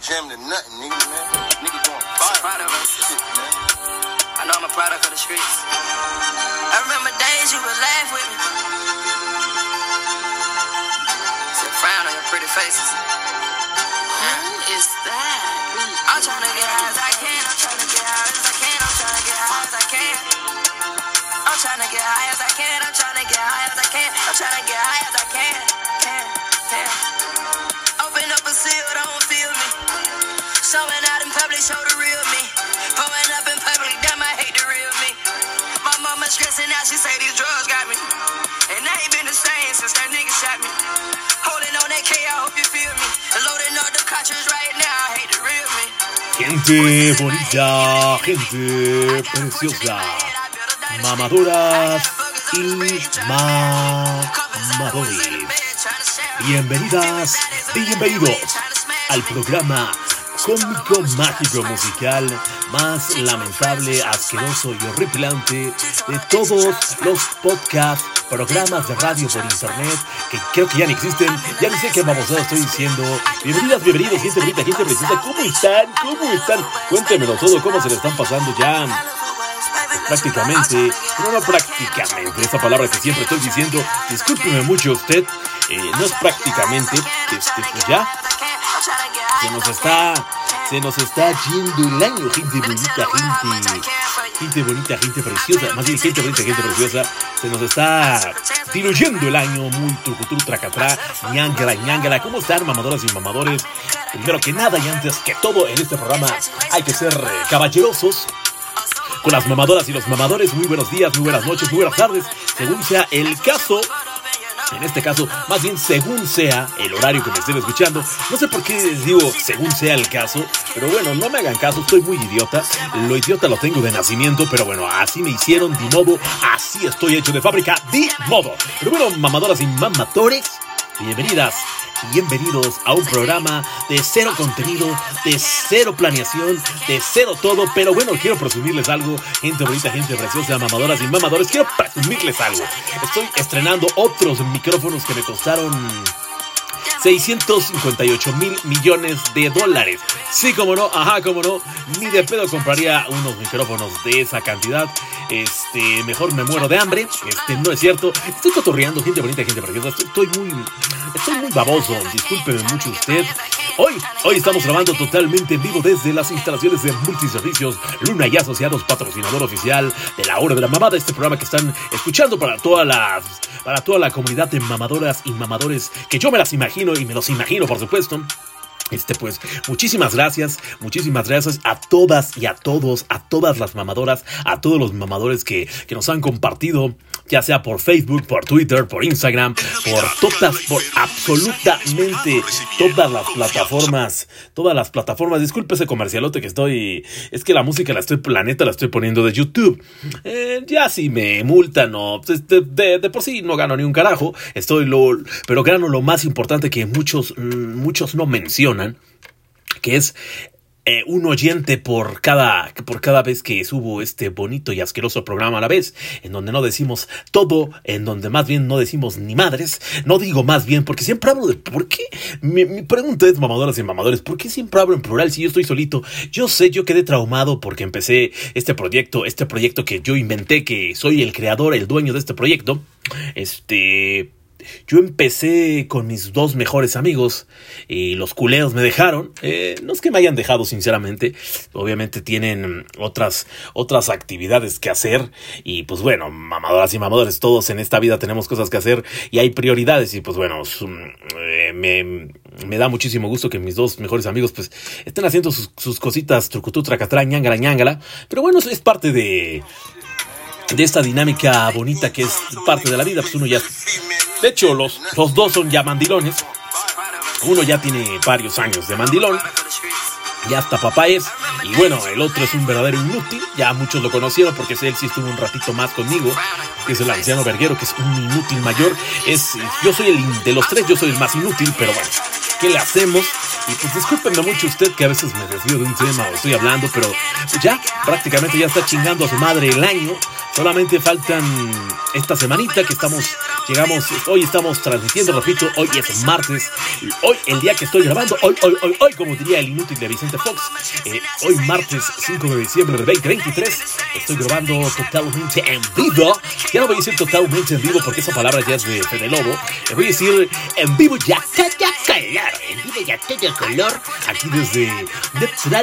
jam to nothing, nigga, man. Nigga going fire. Proud of us. Shit, man. I know I'm a product of the streets. I remember days you would laugh with me. Said frown on your pretty faces. Who is that? I'm trying to get high as I can. I'm trying to get high as I can. I'm trying to get high as I can. I'm trying to get high as I can. I'm trying to get high as I can. I'm trying to get high as I can. Can, Gente bonita, gente preciosa, mamadoras y mamadores. Bienvenidas, bienvenidos al programa cómico mágico musical más lamentable, asqueroso y horripilante de todos los podcasts, programas de radio por internet que creo que ya ni existen. Ya ni sé qué babosada estoy diciendo. Bienvenidas, bienvenidos, gente bonita, gente preciosa. ¿Cómo están? ¿Cómo están? Cuéntemelo todo, cómo se le están pasando ya prácticamente, no, no prácticamente, esa palabra que siempre estoy diciendo, discúlpeme mucho usted, eh, no es prácticamente, este, pues ya, se nos está, se nos está yendo el año, gente bonita, gente, gente bonita, gente preciosa, más bien gente bonita, gente preciosa, se nos está diluyendo el año, muy trucutru, tracatrá, ñangala, ñangala, ¿cómo están mamadoras y mamadores? Primero que nada y antes que todo en este programa hay que ser eh, caballerosos, con las mamadoras y los mamadores. Muy buenos días, muy buenas noches, muy buenas tardes, según sea el caso. En este caso, más bien según sea el horario que me estén escuchando. No sé por qué les digo según sea el caso, pero bueno, no me hagan caso, estoy muy idiota. Lo idiota lo tengo de nacimiento, pero bueno, así me hicieron, de modo, así estoy hecho de fábrica, de modo. Pero bueno, mamadoras y mamadores, bienvenidas Bienvenidos a un programa de cero contenido, de cero planeación, de cero todo. Pero bueno, quiero presumirles algo, gente bonita, gente preciosa, mamadoras y mamadores. Quiero presumirles algo. Estoy estrenando otros micrófonos que me costaron 658 mil millones de dólares. Sí, como no, ajá, como no, ni de pedo compraría unos micrófonos de esa cantidad. Este, mejor me muero de hambre. Este, no es cierto. Estoy cotorreando, gente bonita, gente preciosa. Estoy, muy, estoy muy baboso. Discúlpeme mucho usted. Hoy, hoy estamos grabando totalmente en vivo desde las instalaciones de Multiservicios Luna y Asociados, patrocinador oficial de la Hora de la Mamada, este programa que están escuchando para todas las, para toda la comunidad de mamadoras y mamadores que yo me las imagino y me los imagino, por supuesto. Este pues, muchísimas gracias, muchísimas gracias a todas y a todos, a todas las mamadoras, a todos los mamadores que, que nos han compartido, ya sea por Facebook, por Twitter, por Instagram, por todas, por absolutamente todas las plataformas, todas las plataformas. Disculpe ese comercialote que estoy, es que la música la estoy, planeta la estoy poniendo de YouTube. Eh, ya si me multan o pues, de, por sí no gano ni un carajo, estoy lo, pero gano lo más importante que muchos, muchos no mencionan que es eh, un oyente por cada, por cada vez que subo este bonito y asqueroso programa a la vez, en donde no decimos todo, en donde más bien no decimos ni madres, no digo más bien, porque siempre hablo de por qué. Mi, mi pregunta es, mamadoras y mamadores, ¿por qué siempre hablo en plural si yo estoy solito? Yo sé, yo quedé traumado porque empecé este proyecto, este proyecto que yo inventé, que soy el creador, el dueño de este proyecto. Este yo empecé con mis dos mejores amigos y los culeos me dejaron. Eh, no es que me hayan dejado, sinceramente. Obviamente tienen otras, otras actividades que hacer. Y pues bueno, mamadoras y mamadores, todos en esta vida tenemos cosas que hacer y hay prioridades. Y pues bueno, eh, me, me, da muchísimo gusto que mis dos mejores amigos pues estén haciendo sus, sus cositas, trucutú, tracatrá, ñangala, ñangala. Pero bueno, es parte de de esta dinámica bonita que es parte de la vida, pues uno ya... De hecho, los, los dos son ya mandilones. Uno ya tiene varios años de mandilón. Ya hasta papá es. Y bueno, el otro es un verdadero inútil. Ya muchos lo conocieron porque él sí estuvo un ratito más conmigo. Que es el anciano verguero, que es un inútil mayor. Es, yo soy el de los tres, yo soy el más inútil, pero bueno, ¿qué le hacemos? Y pues discúlpenme mucho usted que a veces me desvío de un tema o estoy hablando, pero ya prácticamente ya está chingando a su madre el año. Solamente faltan esta semanita que estamos, llegamos, hoy estamos transmitiendo, repito, hoy es martes, hoy el día que estoy grabando, hoy, hoy, hoy, hoy, como diría el inútil de Vicente Fox, eh, hoy martes 5 de diciembre del 2023, estoy grabando totalmente en vivo. Ya no voy a decir totalmente en vivo porque esa palabra ya es de Fede Lobo. Le voy a decir en vivo ya, ya, ya, en vivo ya, color, aquí desde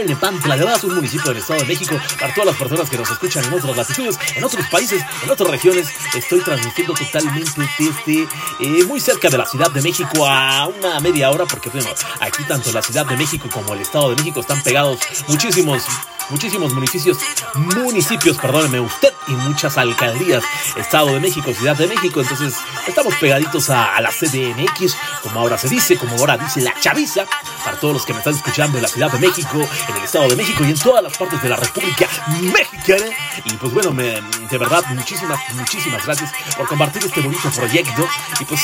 Nepantla, además un municipio del Estado de México, para todas las personas que nos escuchan en otras latitudes, en otros países, en otras regiones, estoy transmitiendo totalmente desde eh, muy cerca de la Ciudad de México a una media hora, porque bueno, aquí tanto la Ciudad de México como el Estado de México están pegados muchísimos muchísimos municipios, municipios, perdóneme usted, y muchas alcaldías, Estado de México, Ciudad de México, entonces estamos pegaditos a, la CDMX, como ahora se dice, como ahora dice la chaviza, para todos los que me están escuchando en la Ciudad de México, en el Estado de México y en todas las partes de la República Mexicana. Y pues bueno, me, de verdad, muchísimas, muchísimas gracias por compartir este bonito proyecto. Y pues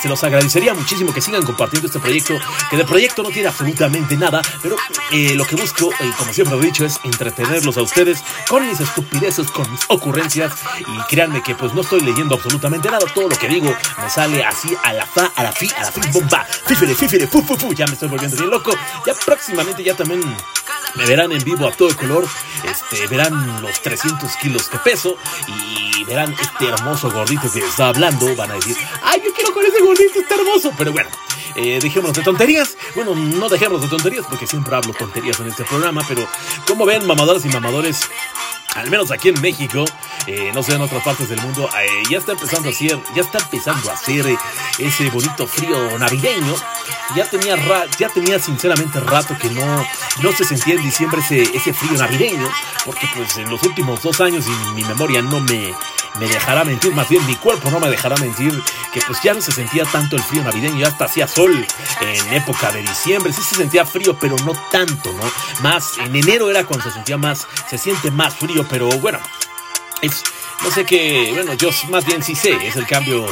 se los agradecería muchísimo que sigan compartiendo este proyecto, que de proyecto no tiene absolutamente nada, pero eh, lo que busco, eh, como siempre lo he dicho, es entretenerlos a ustedes con mis estupideces, con mis ocurrencias, y créanme que pues no estoy leyendo absolutamente nada, todo lo que digo me sale así a la fa, a la fi, a la fi, bomba, fífere, fífere, fu, fu, fu, ya me estoy volviendo bien loco, ya próximamente ya también me verán en vivo a todo color, este, verán los 300 kilos que peso y verán este hermoso gordito que está hablando, van a decir, ay, yo quiero con ese gordito, está hermoso, pero bueno. Eh, dejémonos de tonterías. Bueno, no dejemos de tonterías porque siempre hablo tonterías en este programa, pero como ven, mamadoras y mamadores, al menos aquí en México, eh, no sé en otras partes del mundo, eh, ya está empezando a hacer, ya está empezando a hacer eh, ese bonito frío navideño. Ya tenía, ra ya tenía sinceramente rato que no, no se sentía en diciembre ese, ese frío navideño, porque pues en los últimos dos años y mi memoria no me, me dejará mentir, más bien mi cuerpo no me dejará mentir, que pues ya no se sentía tanto el frío navideño, ya hasta hacía sol en época de diciembre, sí se sentía frío, pero no tanto, ¿no? Más, en enero era cuando se sentía más, se siente más frío, pero bueno, es, no sé qué, bueno, yo más bien sí sé, es el cambio,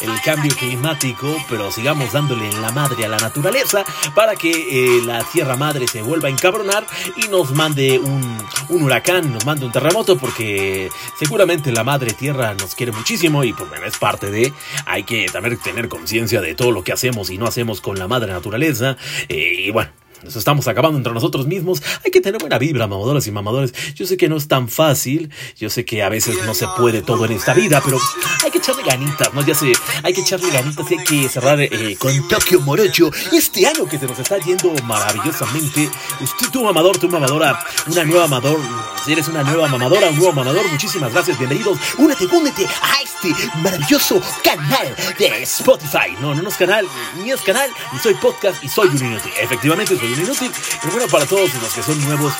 el cambio climático, pero sigamos dándole la madre a la naturaleza para que eh, la tierra madre se vuelva a encabronar y nos mande un, un, huracán, nos mande un terremoto, porque seguramente la madre tierra nos quiere muchísimo y pues bueno, es parte de, hay que también tener conciencia de todo lo que hacemos y no hacemos con la madre naturaleza, eh, y bueno. Nos estamos acabando entre nosotros mismos. Hay que tener buena vibra, mamadoras y mamadores. Yo sé que no es tan fácil. Yo sé que a veces no se puede todo en esta vida, pero hay que echarle ganitas, ¿no? Ya sé, hay que echarle ganitas y hay que cerrar eh, con Tokio Morocho este año que se nos está yendo maravillosamente. Usted, tu mamador, tu mamadora, una nueva mamador. Si eres una nueva mamadora, un nuevo mamador, muchísimas gracias. Bienvenidos. Únete, únete a este maravilloso canal de Spotify. No, no, es canal, ni es canal, ni soy podcast y soy un. Efectivamente, soy un inútil. Pero bueno, para todos los que son nuevos,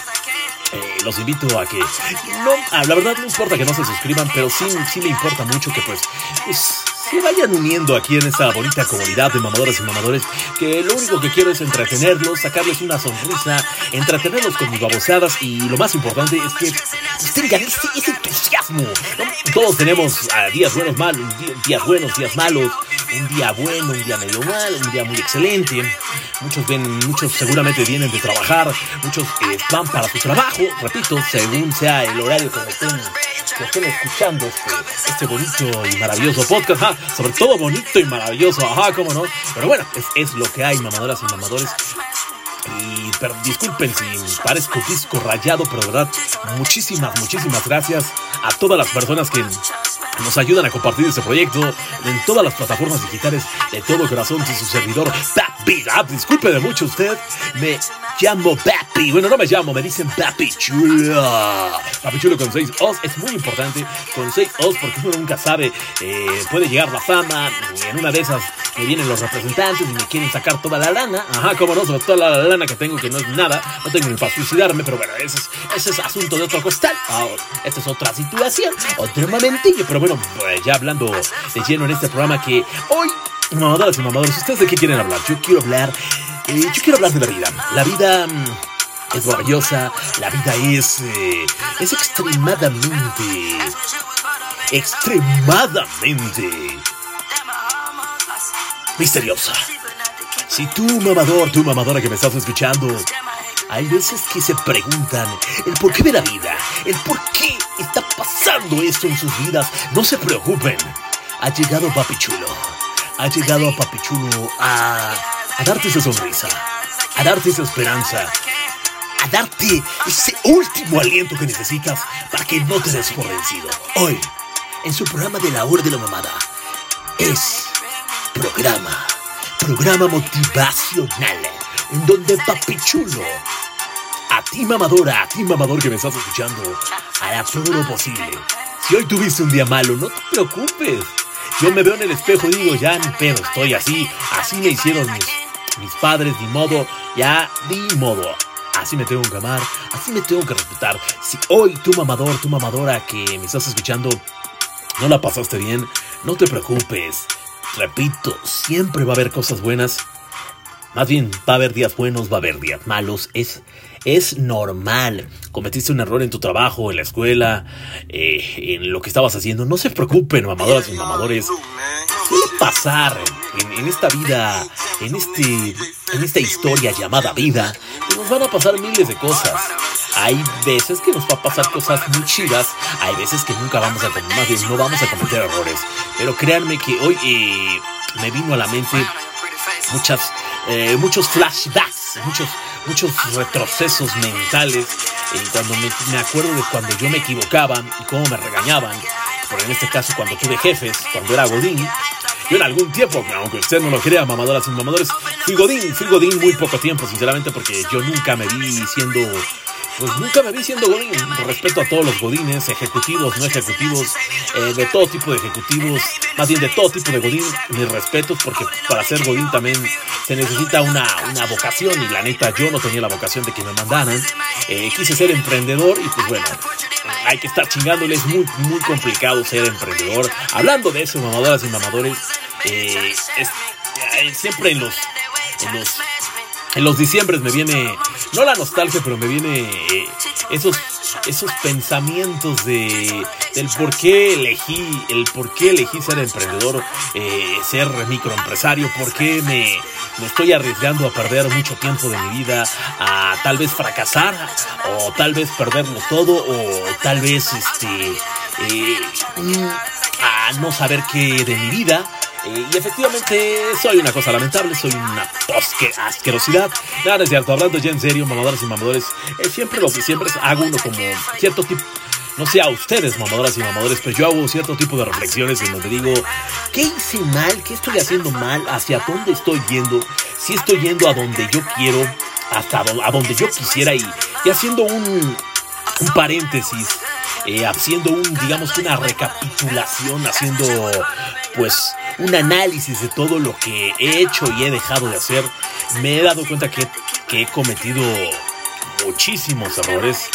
eh, los invito a que no, ah, la verdad no importa que no se suscriban, pero sí, sí me importa mucho que pues, pues se vayan uniendo aquí en esta bonita comunidad de mamadoras y mamadores, que lo único que quiero es entretenerlos, sacarles una sonrisa, entretenerlos con mis babosadas y lo más importante es que tengan ese, ese entusiasmo. Todos tenemos uh, días buenos, malos, días buenos, días malos, un día bueno, un día medio mal, un día muy excelente. Muchos ven, muchos seguramente vienen de trabajar, muchos eh, van para su trabajo, repito, según sea el horario que estén, que escuchando este, este bonito y maravilloso podcast. Ah, sobre todo bonito y maravilloso, ajá, cómo no. Pero bueno, es, es lo que hay, mamadoras y mamadores. Y pero, disculpen si parezco disco rayado, pero verdad, muchísimas, muchísimas gracias a todas las personas que nos ayudan a compartir este proyecto en todas las plataformas digitales de todo corazón de su servidor Papi Disculpe de mucho usted, me llamo Papi. Bueno, no me llamo, me dicen Papi Chulo. Papi Chulo con 6 O's es muy importante, con 6 O's porque uno nunca sabe, eh, puede llegar la fama en una de esas me vienen los representantes y me quieren sacar toda la lana. Ajá, como no, sobre toda la lana que tengo que no es nada, no tengo ni para suicidarme, pero bueno, ese es, ese es asunto de otro costal. Ahora, esta es otra situación, otro momentillo, pero bueno, pues ya hablando de lleno en este programa que hoy, mamadoras y mamadores, ¿ustedes de qué quieren hablar? Yo quiero hablar, eh, yo quiero hablar de la vida. La vida mm, es maravillosa, la vida es, eh, es extremadamente, extremadamente misteriosa. Si tú, mamador, tú, mamadora que me estás escuchando, hay veces que se preguntan el porqué de la vida, el por qué está pasando esto en sus vidas, no se preocupen. Ha llegado Papi Chulo. Ha llegado Papi Chulo a, a darte esa sonrisa, a darte esa esperanza, a darte ese último aliento que necesitas para que no te des por vencido. Hoy, en su programa de la hora de la mamada, es programa, programa motivacional, en donde Papi Chulo, a ti mamadora, a ti mamador que me estás escuchando, hará todo lo posible. Si hoy tuviste un día malo, no te preocupes. Yo me veo en el espejo y digo, ya ni pedo, estoy así, así me hicieron mis, mis padres, ni modo, ya ni modo. Así me tengo que amar, así me tengo que respetar. Si hoy tu mamador, tu mamadora que me estás escuchando, no la pasaste bien, no te preocupes. Repito, siempre va a haber cosas buenas. Más bien, va a haber días buenos, va a haber días malos. Es, es normal. Cometiste un error en tu trabajo, en la escuela, eh, en lo que estabas haciendo. No se preocupen, mamadoras y mamadores. Suele pasar en, esta vida, en, este, en esta historia llamada vida, que nos van a pasar miles de cosas. Hay veces que nos va a pasar cosas muy chidas, hay veces que nunca vamos a cometer, más bien no vamos a cometer errores. Pero créanme que hoy eh, me vino a la mente muchas, eh, muchos flashbacks, muchos, muchos retrocesos mentales. eh, cuando me, me acuerdo de cuando yo me equivocaba y cómo me regañaban. Por en este caso, cuando tuve jefes, cuando era Godín. Yo en algún tiempo, aunque usted no lo crea, mamadoras y mamadores, fui Godín, fui Godín muy poco tiempo, sinceramente, porque yo nunca me vi siendo pues nunca me vi siendo Godín. Respeto a todos los Godines, ejecutivos, no ejecutivos, eh, de todo tipo de ejecutivos, más bien de todo tipo de Godín. Mis respetos, porque para ser Godín también se necesita una, una vocación. Y la neta, yo no tenía la vocación de que me mandaran. Eh, quise ser emprendedor y pues bueno, hay que estar chingándole. Es muy, muy complicado ser emprendedor. Hablando de eso, mamadoras y mamadores, eh, siempre en los en los diciembres me viene, no la nostalgia, pero me viene eh, esos, esos pensamientos de, del por qué elegí, el por qué elegí ser emprendedor, eh, ser microempresario, por qué me, me estoy arriesgando a perder mucho tiempo de mi vida, a tal vez fracasar, o tal vez perderlo todo, o tal vez este, eh, mm, a no saber qué de mi vida. Eh, y efectivamente soy una cosa lamentable, soy una posque asquerosidad. Nada, no es cierto, hablando ya en serio, mamadoras y mamadores, eh, siempre lo que siempre hago uno como cierto tipo, no sé a ustedes, mamadoras y mamadores, pero yo hago cierto tipo de reflexiones en donde digo, ¿qué hice mal? ¿Qué estoy haciendo mal? ¿Hacia dónde estoy yendo? Si estoy yendo a donde yo quiero, hasta a donde yo quisiera y, y haciendo un, un paréntesis, eh, haciendo un, digamos que una recapitulación, haciendo pues un análisis de todo lo que he hecho y he dejado de hacer, me he dado cuenta que, que he cometido muchísimos errores.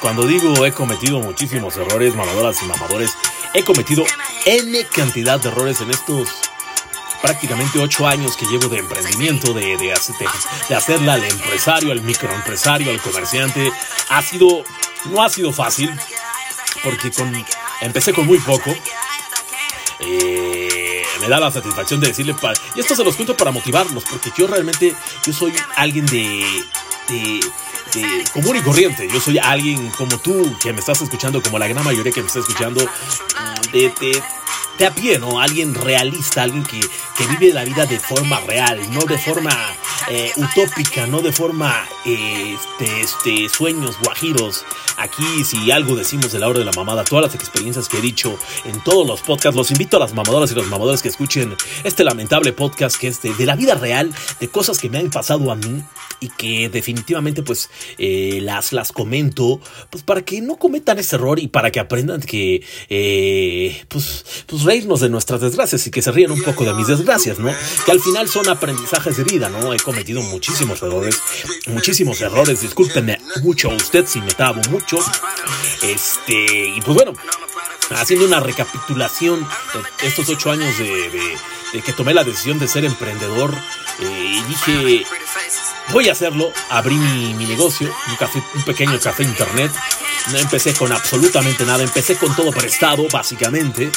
Cuando digo he cometido muchísimos errores, mamadoras y mamadores, he cometido N cantidad de errores en estos prácticamente ocho años que llevo de emprendimiento, de, de, de- hacerla al empresario, al microempresario, al comerciante. Ha sido, no ha sido fácil, porque empecé con muy poco. Eh, da la satisfacción de decirle, pa- y esto se los cuento para motivarlos, porque yo realmente, yo soy alguien de, de, común y corriente, yo soy alguien como tú, que me estás escuchando, como la gran mayoría que me está escuchando, de, de, de a pie, ¿no? Alguien realista, alguien que, que vive la vida de forma real, no de forma eh, utópica, no de forma eh, este, sueños guajiros. Aquí, si algo decimos de la hora de la mamada, todas las experiencias que he dicho en todos los podcasts, los invito a las mamadoras y los mamadores que escuchen este lamentable podcast que es de, de la vida real, de cosas que me han pasado a mí y que definitivamente pues eh, las, las comento pues para que no cometan ese error y para que aprendan que eh, pues, pues reírnos de nuestras desgracias y que se rían un poco de mis desgracias, ¿no? Que al final son aprendizajes de vida, ¿no? He cometido muchísimos errores, muchísimos errores, discúlpenme mucho a usted si me trabo mucho, este, y pues bueno, haciendo una recapitulación de estos ocho años de que tomé la decisión de ser emprendedor, eh, y dije, voy a hacerlo. Abrí mi, negocio, un, café, un pequeño café internet. No empecé con absolutamente nada, empecé con todo prestado, básicamente.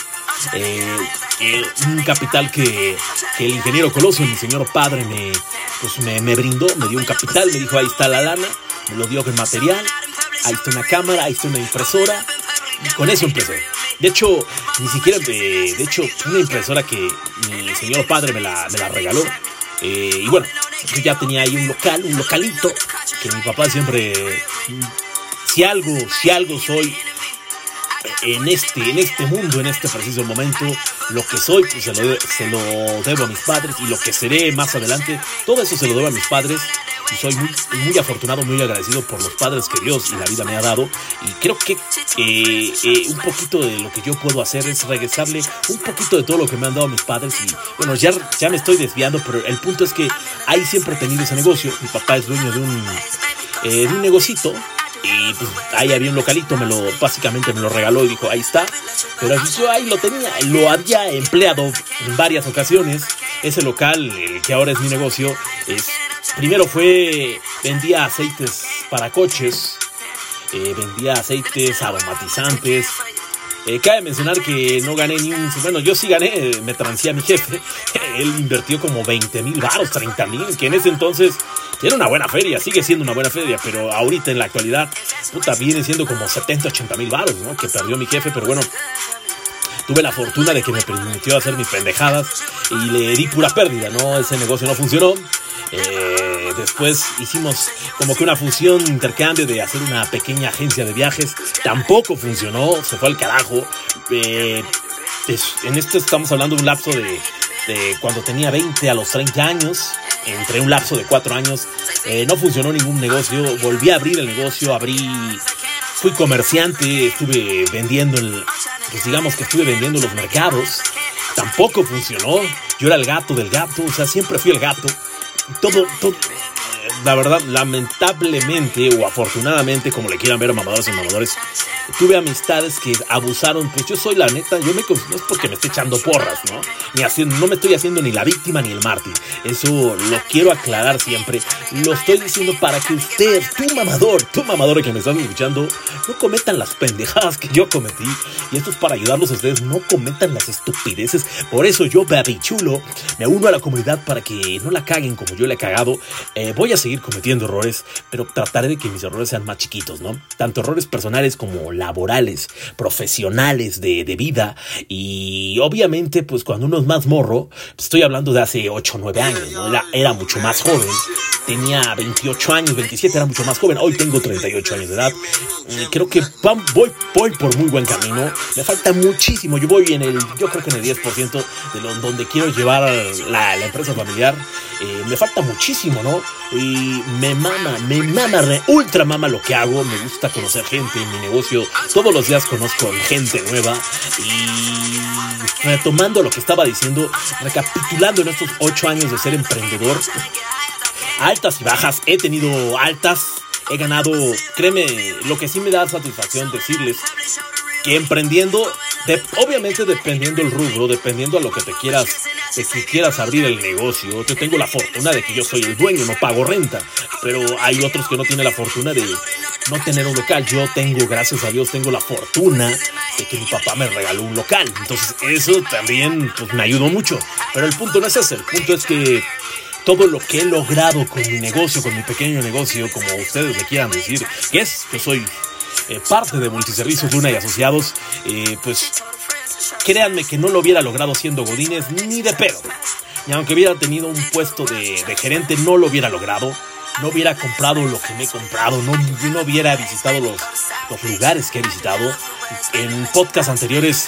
Eh, eh, un capital que, que el ingeniero Colosio, mi señor padre, me, pues me, brindó, me dio un capital, me dijo, ahí está la lana, me lo dio con material, ahí está una cámara, ahí está una impresora, con eso empecé. De hecho, ni siquiera, de hecho, una impresora que mi señor padre me la, me la regaló. Eh, y bueno, yo ya tenía ahí un local, un localito, que mi papá siempre, si algo, si algo soy en este, en este mundo, en este preciso momento, lo que soy, pues se lo, se lo debo a mis padres y lo que seré más adelante, todo eso se lo debo a mis padres y soy muy, muy afortunado, muy agradecido por los padres que Dios y la vida me ha dado. Y creo que eh, eh, un poquito de lo que yo puedo hacer es regresarle un poquito de todo lo que me han dado mis padres. Y bueno, ya, ya me estoy desviando, pero el punto es que ahí siempre he tenido ese negocio. Mi papá es dueño de un, eh, de un negocito. Y pues ahí había un localito, me lo, básicamente me lo regaló y dijo, ahí está. Pero yo ahí lo tenía, lo había empleado en varias ocasiones. Ese local, el que ahora es mi negocio, es Primero fue, vendía aceites para coches, eh, vendía aceites aromatizantes. Eh, cabe mencionar que no gané ni un... Bueno, yo sí gané, me transé a mi jefe. Él invirtió como 20 mil baros, 30 mil, que en ese entonces era una buena feria, sigue siendo una buena feria, pero ahorita en la actualidad, puta, viene siendo como 70, 80 mil baros, ¿no? Que perdió mi jefe, pero bueno, tuve la fortuna de que me permitió hacer mis pendejadas y le di pura pérdida, ¿no? Ese negocio no funcionó. Eh, después hicimos como que una fusión, intercambio de hacer una pequeña agencia de viajes. Tampoco funcionó, se fue al carajo. Eh, en esto estamos hablando de un lapso de, cuando tenía 20 a los 30 años. Entre un lapso de 4 años. Eh, no funcionó ningún negocio. Volví a abrir el negocio, abrí fui comerciante, estuve vendiendo, el, pues digamos que estuve vendiendo los mercados. Tampoco funcionó. Yo era el gato del gato, o sea, siempre fui el gato todo, todo, la verdad, lamentablemente o afortunadamente, como le quieran ver a mamadores y mamadores, tuve amistades que abusaron. Pues yo soy la neta, yo me no es porque me esté echando porras, ¿no? Ni haciendo, no me estoy haciendo ni la víctima ni el mártir. Eso lo quiero aclarar siempre. Lo estoy diciendo para que usted, tu mamador, tu mamador que me estás escuchando, no cometan las pendejadas que yo cometí. Y esto es para ayudarlos a ustedes, no cometan las estupideces. Por eso yo, baby chulo, me uno a la comunidad para que no la caguen como yo le he cagado. Eh, voy a seguir cometiendo errores, pero trataré de que mis errores sean más chiquitos, ¿no? Tanto errores personales como laborales, profesionales, de, vida. Y obviamente, pues cuando uno es más morro, estoy hablando de hace 8 o 9 años, ¿no? Era, era mucho más joven. Tenía 28 años, 27, era mucho más joven. Hoy tengo 38 años de edad. Creo que voy, voy por muy buen camino. Me falta muchísimo. Yo voy en el, yo creo que en el 10% de lo, donde quiero llevar la, la empresa familiar. Eh, me falta muchísimo, ¿no? Y me mama, me mama, ultra mama lo que hago. Me gusta conocer gente en mi negocio. Todos los días conozco gente nueva. Y retomando lo que estaba diciendo, recapitulando en estos ocho años de ser emprendedor, altas y bajas, he tenido altas, he ganado, créeme, lo que sí me da satisfacción decirles que emprendiendo, obviamente dependiendo el rubro, dependiendo a lo que te quieras, de que quieras abrir el negocio, yo tengo la fortuna de que yo soy el dueño, no pago renta, pero hay otros que no tienen la fortuna de no tener un local. Yo tengo, gracias a Dios, tengo la fortuna de que mi papá me regaló un local. Entonces eso también pues, me ayudó mucho. Pero el punto no es ese, el punto es que todo lo que he logrado con mi negocio, con mi pequeño negocio, como ustedes me quieran decir, que es, que soy eh, parte de Multiservicios Luna y Asociados, eh, pues créanme que no lo hubiera logrado siendo Godínez ni de pedo. Y aunque hubiera tenido un puesto de, gerente, no lo hubiera logrado. No hubiera comprado lo que me he comprado, no, no hubiera visitado los, los lugares que he visitado. En podcasts anteriores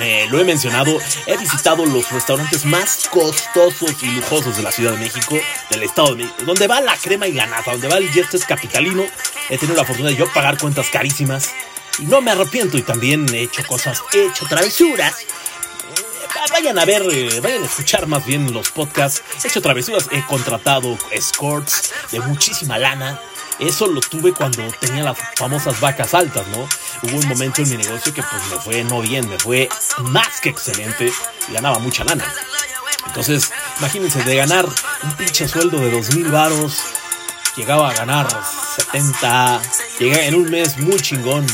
eh, lo he mencionado, he visitado los restaurantes más costosos y lujosos de la Ciudad de México, del Estado de México, donde va la crema y la nata, donde va el jet capitalino. He tenido la fortuna de yo pagar cuentas carísimas y no me arrepiento y también he hecho cosas, he hecho travesuras. Eh, vayan a ver, eh, vayan a escuchar más bien los podcasts. He hecho travesuras, he contratado escorts de muchísima lana. Eso lo tuve cuando tenía las famosas vacas altas, ¿no? Hubo un momento en mi negocio que pues me fue no bien, me fue más que excelente y ganaba mucha lana. Entonces, imagínense, de ganar un pinche sueldo de dos mil varos, llegaba a ganar 70, llegué en un mes muy chingón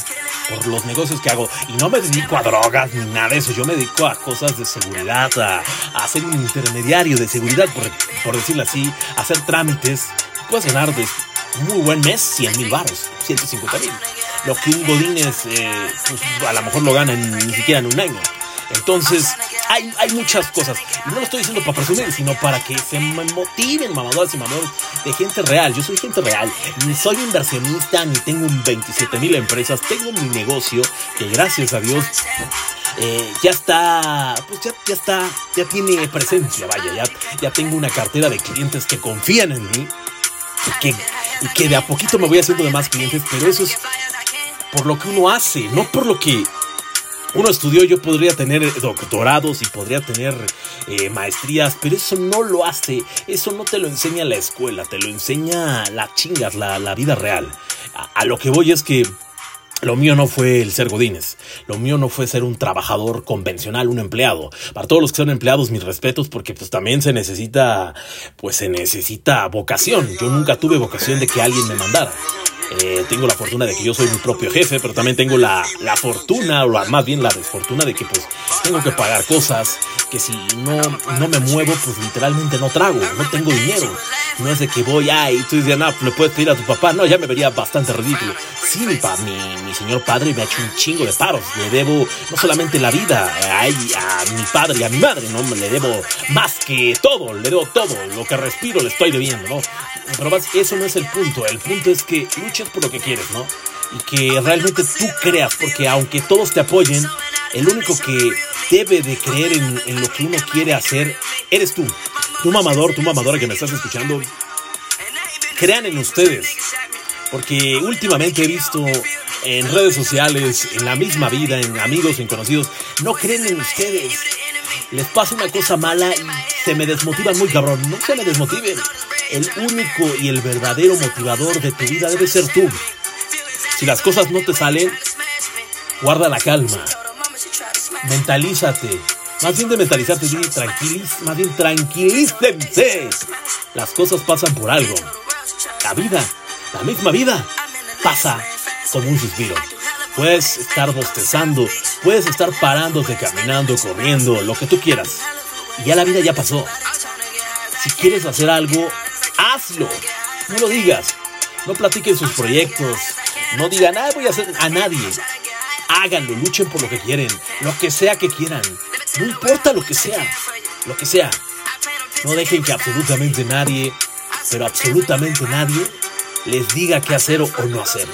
por los negocios que hago. Y no me dedico a drogas ni nada de eso. Yo me dedico a cosas de seguridad, a, ser un intermediario de seguridad, por, por decirlo así, a hacer trámites. Puedes ganar de muy buen mes 100 mil baros, 150 mil. lo que un Godínez eh, pues, a lo mejor lo gana en- ni siquiera en un año. Entonces, hay, hay muchas cosas. No lo estoy diciendo para presumir, sino para que se motiven mamadores y mamadores de gente real. Yo soy gente real. Ni soy inversionista, ni tengo un 27 mil empresas. Tengo mi negocio que gracias a Dios eh, ya está, pues ya, ya está, ya tiene presencia, vaya, ya, ya tengo una cartera de clientes que confían en mí que, y que de a poquito me voy haciendo de más clientes, pero eso es por lo que uno hace, no por lo que uno estudió. Yo podría tener doctorados y podría tener eh, maestrías, pero eso no lo hace, eso no te lo enseña la escuela, te lo enseña las chingas, la, la vida real. A lo que voy es que lo mío no fue el ser Godínez. Lo mío no fue ser un trabajador convencional, un empleado. Para todos los que son empleados, mis respetos, porque pues también se necesita, pues se necesita vocación. Yo nunca tuve vocación de que alguien me mandara. Eh, tengo la fortuna de que yo soy mi propio jefe, pero también tengo la, la fortuna, o más bien la desfortuna de que pues tengo que pagar cosas, que si no, no me muevo, pues literalmente no trago, no tengo dinero. No es de que voy, ay, tú dices, no, le puedes pedir a tu papá, no, ya me vería bastante ridículo. Sí, mi, pa, mi señor padre me ha hecho un chingo de paros, le debo no solamente la vida a, él, a mi padre y a mi madre, no, le debo más que todo, le debo todo, lo que respiro le estoy debiendo, ¿no? Pero más, eso no es el punto, el punto es que luches por lo que quieres, ¿no? Y que realmente tú creas, porque aunque todos te apoyen, el único que debe de creer en, en lo que uno quiere hacer, eres tú. Tu mamador, tu mamadora que me estás escuchando, crean en ustedes. Porque últimamente he visto en redes sociales, en la misma vida, en amigos, en conocidos, no creen en ustedes. Les pasa una cosa mala y se me desmotivan muy cabrón. No se me desmotiven. El único y el verdadero motivador de tu vida debe ser tú. Si las cosas no te salen, guarda la calma. Mentalízate. Más bien de mentalizarte, di tranquiliz, más bien tranquilícense. Las cosas pasan por algo. La vida, la misma vida, pasa como un suspiro. Puedes estar bostezando, puedes estar parándote, caminando, corriendo, lo que tú quieras. Y ya la vida ya pasó. Si quieres hacer algo, hazlo. No lo digas. No platiquen sus proyectos. No digan, ah, voy a hacer a nadie. Háganlo, luchen por lo que quieren, lo que sea que quieran. No importa lo que sea, lo que sea. No dejen que absolutamente nadie, pero absolutamente nadie, les diga qué hacer o, no hacer.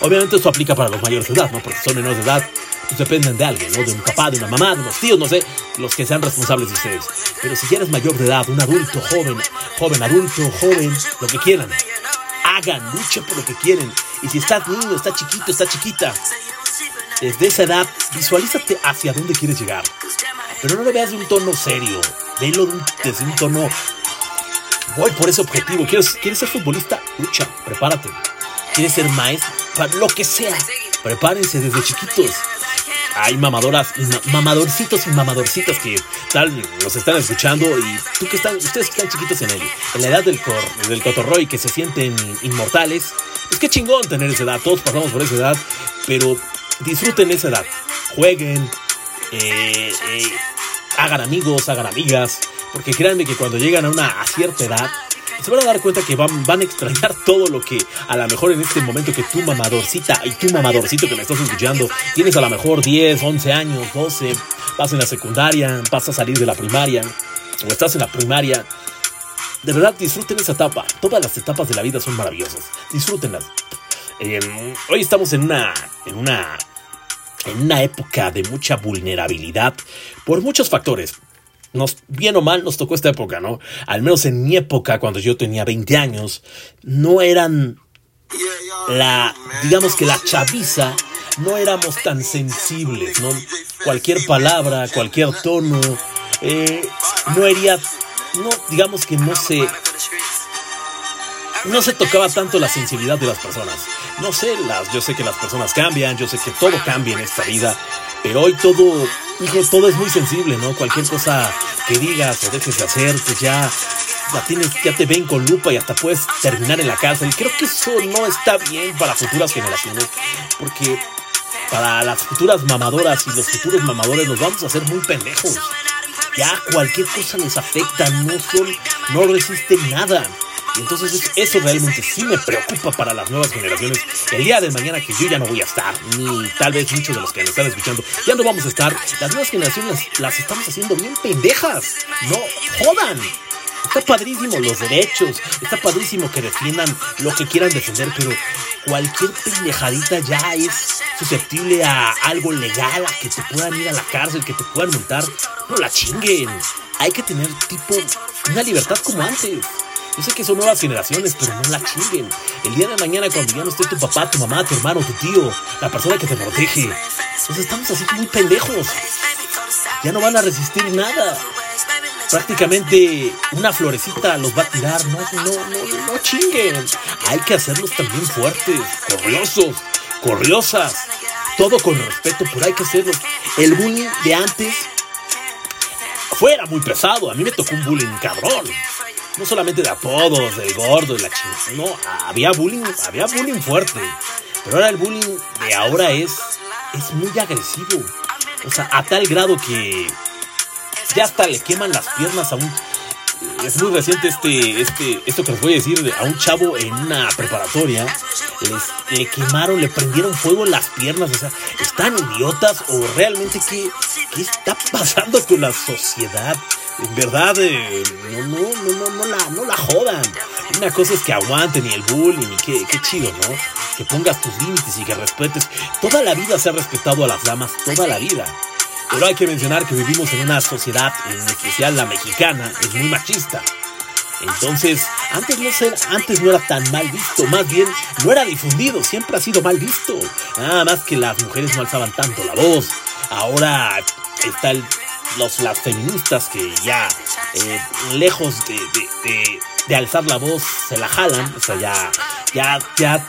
Obviamente esto aplica para los mayores de edad, ¿no? Porque son menores de edad, pues dependen de alguien, ¿no? De un papá, de una mamá, de unos tíos, no sé, los que sean responsables de ustedes. Pero si ya eres mayor de edad, un adulto, joven, joven, adulto, joven, lo que quieran, hagan, luchen por lo que quieren. Y si estás niño, estás chiquito, estás chiquita, desde esa edad, visualízate hacia dónde quieres llegar. Pero no lo veas de un tono serio, velo desde un tono. Voy por ese objetivo. ¿Quieres, ¿Quieres ser futbolista? Lucha, prepárate. ¿Quieres ser maestro? Para lo que sea, prepárense desde chiquitos. Hay mamadoras, mamadorcitos y mamadorcitas que tal nos están escuchando y tú que están, ustedes que están chiquitos en el, en la edad del, cor, del cotorro y que se sienten inmortales, pues qué chingón tener esa edad, todos pasamos por esa edad, pero disfruten esa edad, jueguen, eh, eh, hagan amigos, hagan amigas, porque créanme que cuando llegan a una cierta edad, se van a dar cuenta que van, van a extrañar todo lo que a lo mejor en este momento que tu mamadorcita y tu mamadorcito que me estás escuchando, tienes a lo mejor 10, 11 años, 12, vas en la secundaria, vas a salir de la primaria, o estás en la primaria. De verdad, disfruten esa etapa. Todas las etapas de la vida son maravillosas. Disfrútenlas. Eh, hoy estamos en una, en una en una época de mucha vulnerabilidad por muchos factores. Nos, bien o mal nos tocó esta época, ¿no? Al menos en mi época, cuando yo tenía 20 años, no eran la, digamos que la chaviza, no éramos tan sensibles, ¿no? Cualquier palabra, cualquier tono, eh, no haría, no, digamos que no se, no se tocaba tanto la sensibilidad de las personas. No sé, las, yo sé que las personas cambian, yo sé que todo cambia en esta vida, pero hoy todo, hijo, todo es muy sensible, ¿no? Cualquier cosa que digas o dejes de hacer, pues ya, ya tienes, ya te ven con lupa y hasta puedes terminar en la cárcel. Creo que eso no está bien para futuras generaciones, porque para las futuras mamadoras y los futuros mamadores nos vamos a hacer muy pendejos. Ya cualquier cosa les afecta, no son, no resisten nada. Y entonces es- eso realmente sí me preocupa para las nuevas generaciones. El día de mañana que yo ya no voy a estar, ni tal vez muchos de los que me están escuchando, ya no vamos a estar. Las nuevas generaciones las, las estamos haciendo bien pendejas. No jodan. Está padrísimo los derechos, está padrísimo que defiendan lo que quieran defender, pero cualquier pendejadita ya es susceptible a algo legal, a que te puedan ir a la cárcel, que te puedan multar. No la chinguen. Hay que tener tipo una libertad como antes. Yo sé que son nuevas generaciones, pero no la chinguen. El día de mañana, cuando ya no esté tu papá, tu mamá, tu hermano, tu tío, la persona que te protege, nos estamos así muy pendejos. Ya no van a resistir nada prácticamente una florecita los va a tirar. No, no, no, no chinguen. Hay que hacerlos también fuertes, corriosos, corriosas. Todo con respeto, pero hay que hacerlos. El bullying de antes fuera muy pesado. A mí me tocó un bullying cabrón. No solamente de apodos, del gordo, de la chingada. No, había bullying, había bullying fuerte. Pero ahora el bullying de ahora es, es muy agresivo. O sea, a tal grado que ya hasta le queman las piernas a un. Es muy reciente este, este, esto que les voy a decir a un chavo en una preparatoria. Les, le quemaron, le prendieron fuego en las piernas. O sea, ¿están idiotas o realmente qué, qué está pasando con la sociedad? En verdad, eh, no, no, no, no, no, la, no la jodan. Una cosa es que aguanten y el bullying y qué, qué chido, ¿no? Que pongas tus límites y que respetes. Toda la vida se ha respetado a las damas, toda la vida. Pero hay que mencionar que vivimos en una sociedad, en especial la mexicana, es muy machista. Entonces, antes no, ser, antes no era tan mal visto, más bien no era difundido, siempre ha sido mal visto. Nada más que las mujeres no alzaban tanto la voz. Ahora están los, las feministas que ya, eh, lejos de, de, de, alzar la voz, se la jalan. O sea, ya, ya, ya,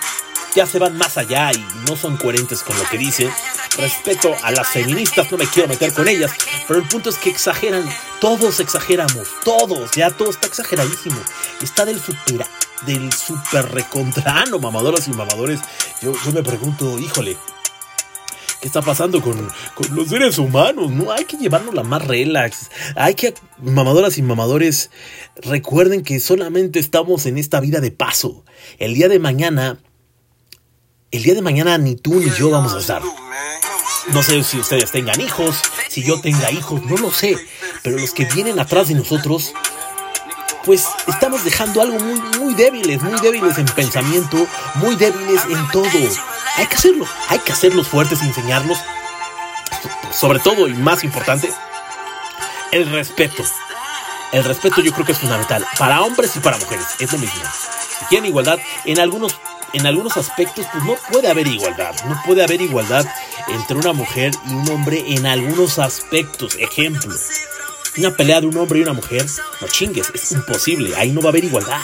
ya se van más allá y no son coherentes con lo que dicen respeto a las feministas, no me quiero meter con ellas, pero el punto es que exageran, todos exageramos, todos, ya todo está exageradísimo. Está del super, del super recontrano, mamadoras y mamadores. Yo, yo me pregunto, híjole, ¿Qué está pasando con, con, los seres humanos? No, hay que llevarnos la más relax. Hay que, mamadoras y mamadores, recuerden que solamente estamos en esta vida de paso. El día de mañana, el día de mañana ni tú ni yo vamos a estar. No sé si ustedes tengan hijos, si yo tenga hijos, no lo sé. Pero los que vienen atrás de nosotros, pues estamos dejando algo muy, muy débiles, muy débiles en pensamiento, muy débiles en todo. Hay que hacerlo, hay que hacerlos fuertes y enseñarlos, sobre todo y más importante, el respeto. El respeto yo creo que es fundamental para hombres y para mujeres, es lo mismo. Si quieren igualdad, en algunos en algunos aspectos pues no puede haber igualdad, no puede haber igualdad entre una mujer y un hombre en algunos aspectos. Ejemplo, una pelea de un hombre y una mujer, no chingues, es imposible, ahí no va a haber igualdad.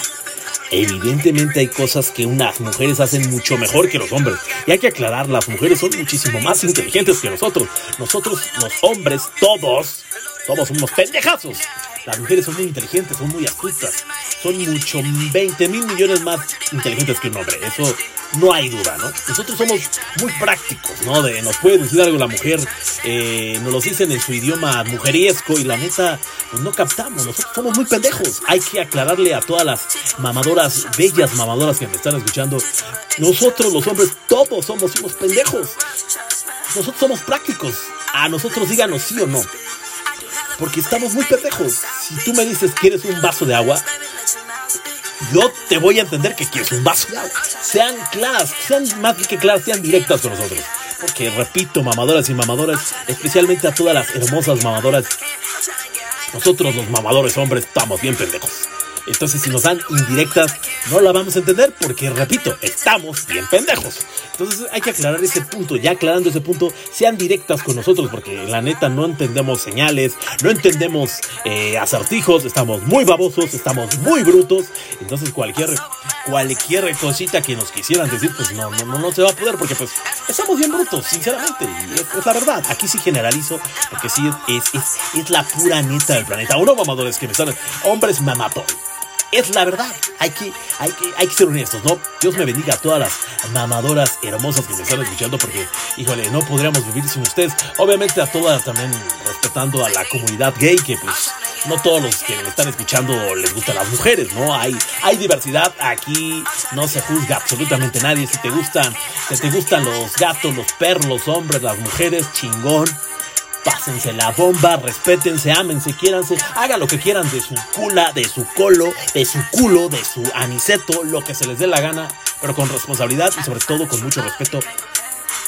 Evidentemente hay cosas que unas mujeres hacen mucho mejor que los hombres. Y hay que aclarar, las mujeres son muchísimo más inteligentes que nosotros. Nosotros, los hombres, todos, todos somos pendejazos. Las mujeres son muy inteligentes, son muy astutas. Son mucho, 20 mil millones más inteligentes que un hombre. Eso no hay duda, ¿no? Nosotros somos muy prácticos, ¿no? De, nos puede decir algo la mujer, eh, nos lo dicen en su idioma mujeriesco y la neta, pues no captamos. Nosotros somos muy pendejos. Hay que aclararle a todas las mamadoras, bellas mamadoras que me están escuchando. Nosotros, los hombres, todos somos unos pendejos. Nosotros somos prácticos. A nosotros díganos sí o no. Porque estamos muy pendejos. Si tú me dices quieres un vaso de agua, yo te voy a entender que quieres un vaso de agua. Sean claras, sean más que claras, sean directas con nosotros. Porque repito, mamadoras y mamadoras, especialmente a todas las hermosas mamadoras, nosotros los mamadores hombres estamos bien pendejos. Entonces si nos dan indirectas, no la vamos a entender porque, repito, estamos bien pendejos. Entonces hay que aclarar ese punto. Ya aclarando ese punto, sean directas con nosotros porque la neta no entendemos señales, no entendemos eh, acertijos, estamos muy babosos, estamos muy brutos. Entonces cualquier, cualquier cosita que nos quisieran decir, pues no, no, no, no se va a poder porque pues estamos bien brutos, sinceramente. Y es, la verdad. Aquí sí generalizo porque sí es, es, es, la pura neta del planeta. Uno mamadores que me están... Hombres mamatón es la verdad. Hay que, hay que, hay que ser honestos, ¿no? Dios me bendiga a todas las mamadoras hermosas que me están escuchando porque, híjole, no podríamos vivir sin ustedes. Obviamente a todas también respetando a la comunidad gay que pues no todos los que están escuchando les gustan las mujeres, ¿no? Hay, hay diversidad, aquí no se juzga absolutamente nadie. Si te gustan, si te gustan los gatos, los perros, los hombres, las mujeres, chingón. Pásense la bomba, respétense, ámense, quiéranse, hagan lo que quieran de su cula, de su colo, de su culo, de su aniceto, lo que se les dé la gana, pero con responsabilidad y sobre todo con mucho respeto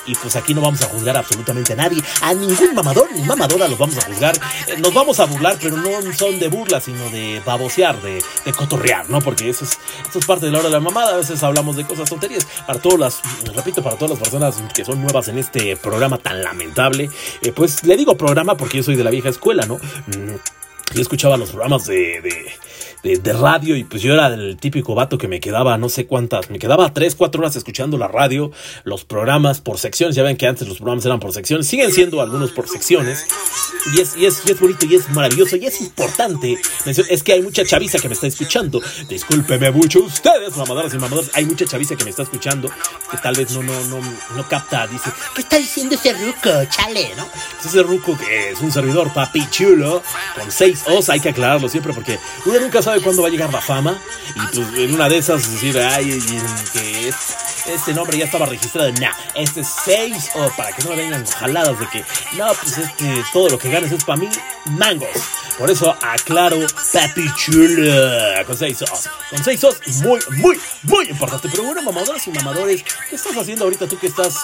y pues aquí no vamos a juzgar absolutamente a nadie, a ningún mamador ni mamadora los vamos a juzgar. Eh, nos vamos a burlar, pero no son de burla, sino de babosear, de, de cotorrear, ¿no? Porque eso es, eso es parte de la hora de la mamada. A veces hablamos de cosas tonterías. Para todas las, repito, para todas las personas que son nuevas en este programa tan lamentable, eh, pues le digo programa porque yo soy de la vieja escuela, ¿no? Mm, Yo escuchaba los programas de, de, de, de radio y pues yo era el típico vato que me quedaba no sé cuántas, me quedaba tres, cuatro horas escuchando la radio, los programas por secciones, ya ven que antes los programas eran por secciones, siguen siendo algunos por secciones. Y es, y es, y es bonito y es maravilloso y es importante, es que hay mucha chaviza que me está escuchando, discúlpeme mucho ustedes, mamadoras y mamadores, hay mucha chaviza que me está escuchando que tal vez no, no, no, no capta, dice, ¿qué está diciendo ese ruco, chale, no? Pues ese ruco que es un servidor papi chulo, con seis os, hay que aclararlo siempre porque uno nunca sabe cuándo va a llegar la fama y pues en una de esas decir, ay, que es, este nombre ya estaba registrado, nah, este es seis o para que no me vengan jaladas de que, no, pues este, todo lo que ganes es para mí, mangos. Por eso aclaro, papi chulo, con seis os, con seis os, muy, muy, muy importante. Pero bueno, mamadoras y mamadores, ¿qué estás haciendo ahorita tú que estás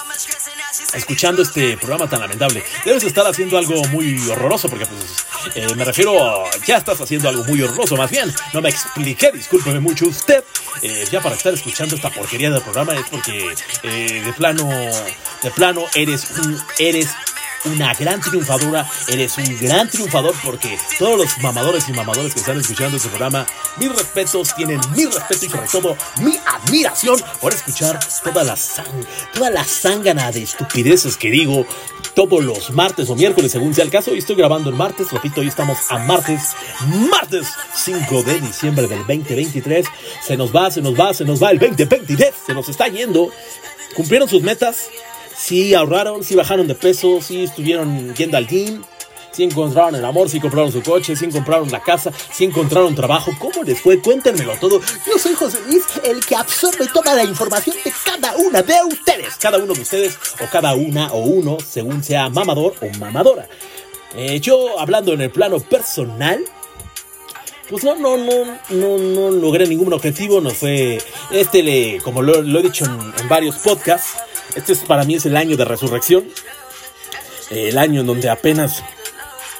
escuchando este programa tan lamentable. Debes estar haciendo algo muy horroroso, porque pues eh, me refiero, ya estás haciendo algo muy horroroso, más bien. No me expliqué, discúlpeme mucho usted. Eh, ya para estar escuchando esta porquería del programa es porque eh, de plano, de plano eres un, eres una gran triunfadora, eres un gran triunfador porque todos los mamadores y mamadores que están escuchando este programa, mis respetos, tienen mi respeto y sobre todo mi admiración por escuchar toda la sang toda la de estupideces que digo todos los martes o miércoles según sea el caso. Y estoy grabando el martes, repito, hoy estamos a martes, martes 5 de diciembre del 2023, se nos va, se nos va, se nos va el 2023, se nos está yendo, cumplieron sus metas, sí ahorraron, sí bajaron de peso, sí estuvieron yendo al gym, sí encontraron el amor, sí compraron su coche, sí encontraron la casa, sí encontraron trabajo. ¿Cómo les fue? Cuéntenmelo todo. Yo soy José Luis, el que absorbe toda la información de cada una de ustedes. Cada uno de ustedes, o cada una o uno, según sea mamador o mamadora. Eh, yo, hablando en el plano personal, pues no, no, no, no, no logré ningún objetivo, no fue, este le, como lo, he dicho en varios podcasts, este es, para mí es el año de resurrección, el año en donde apenas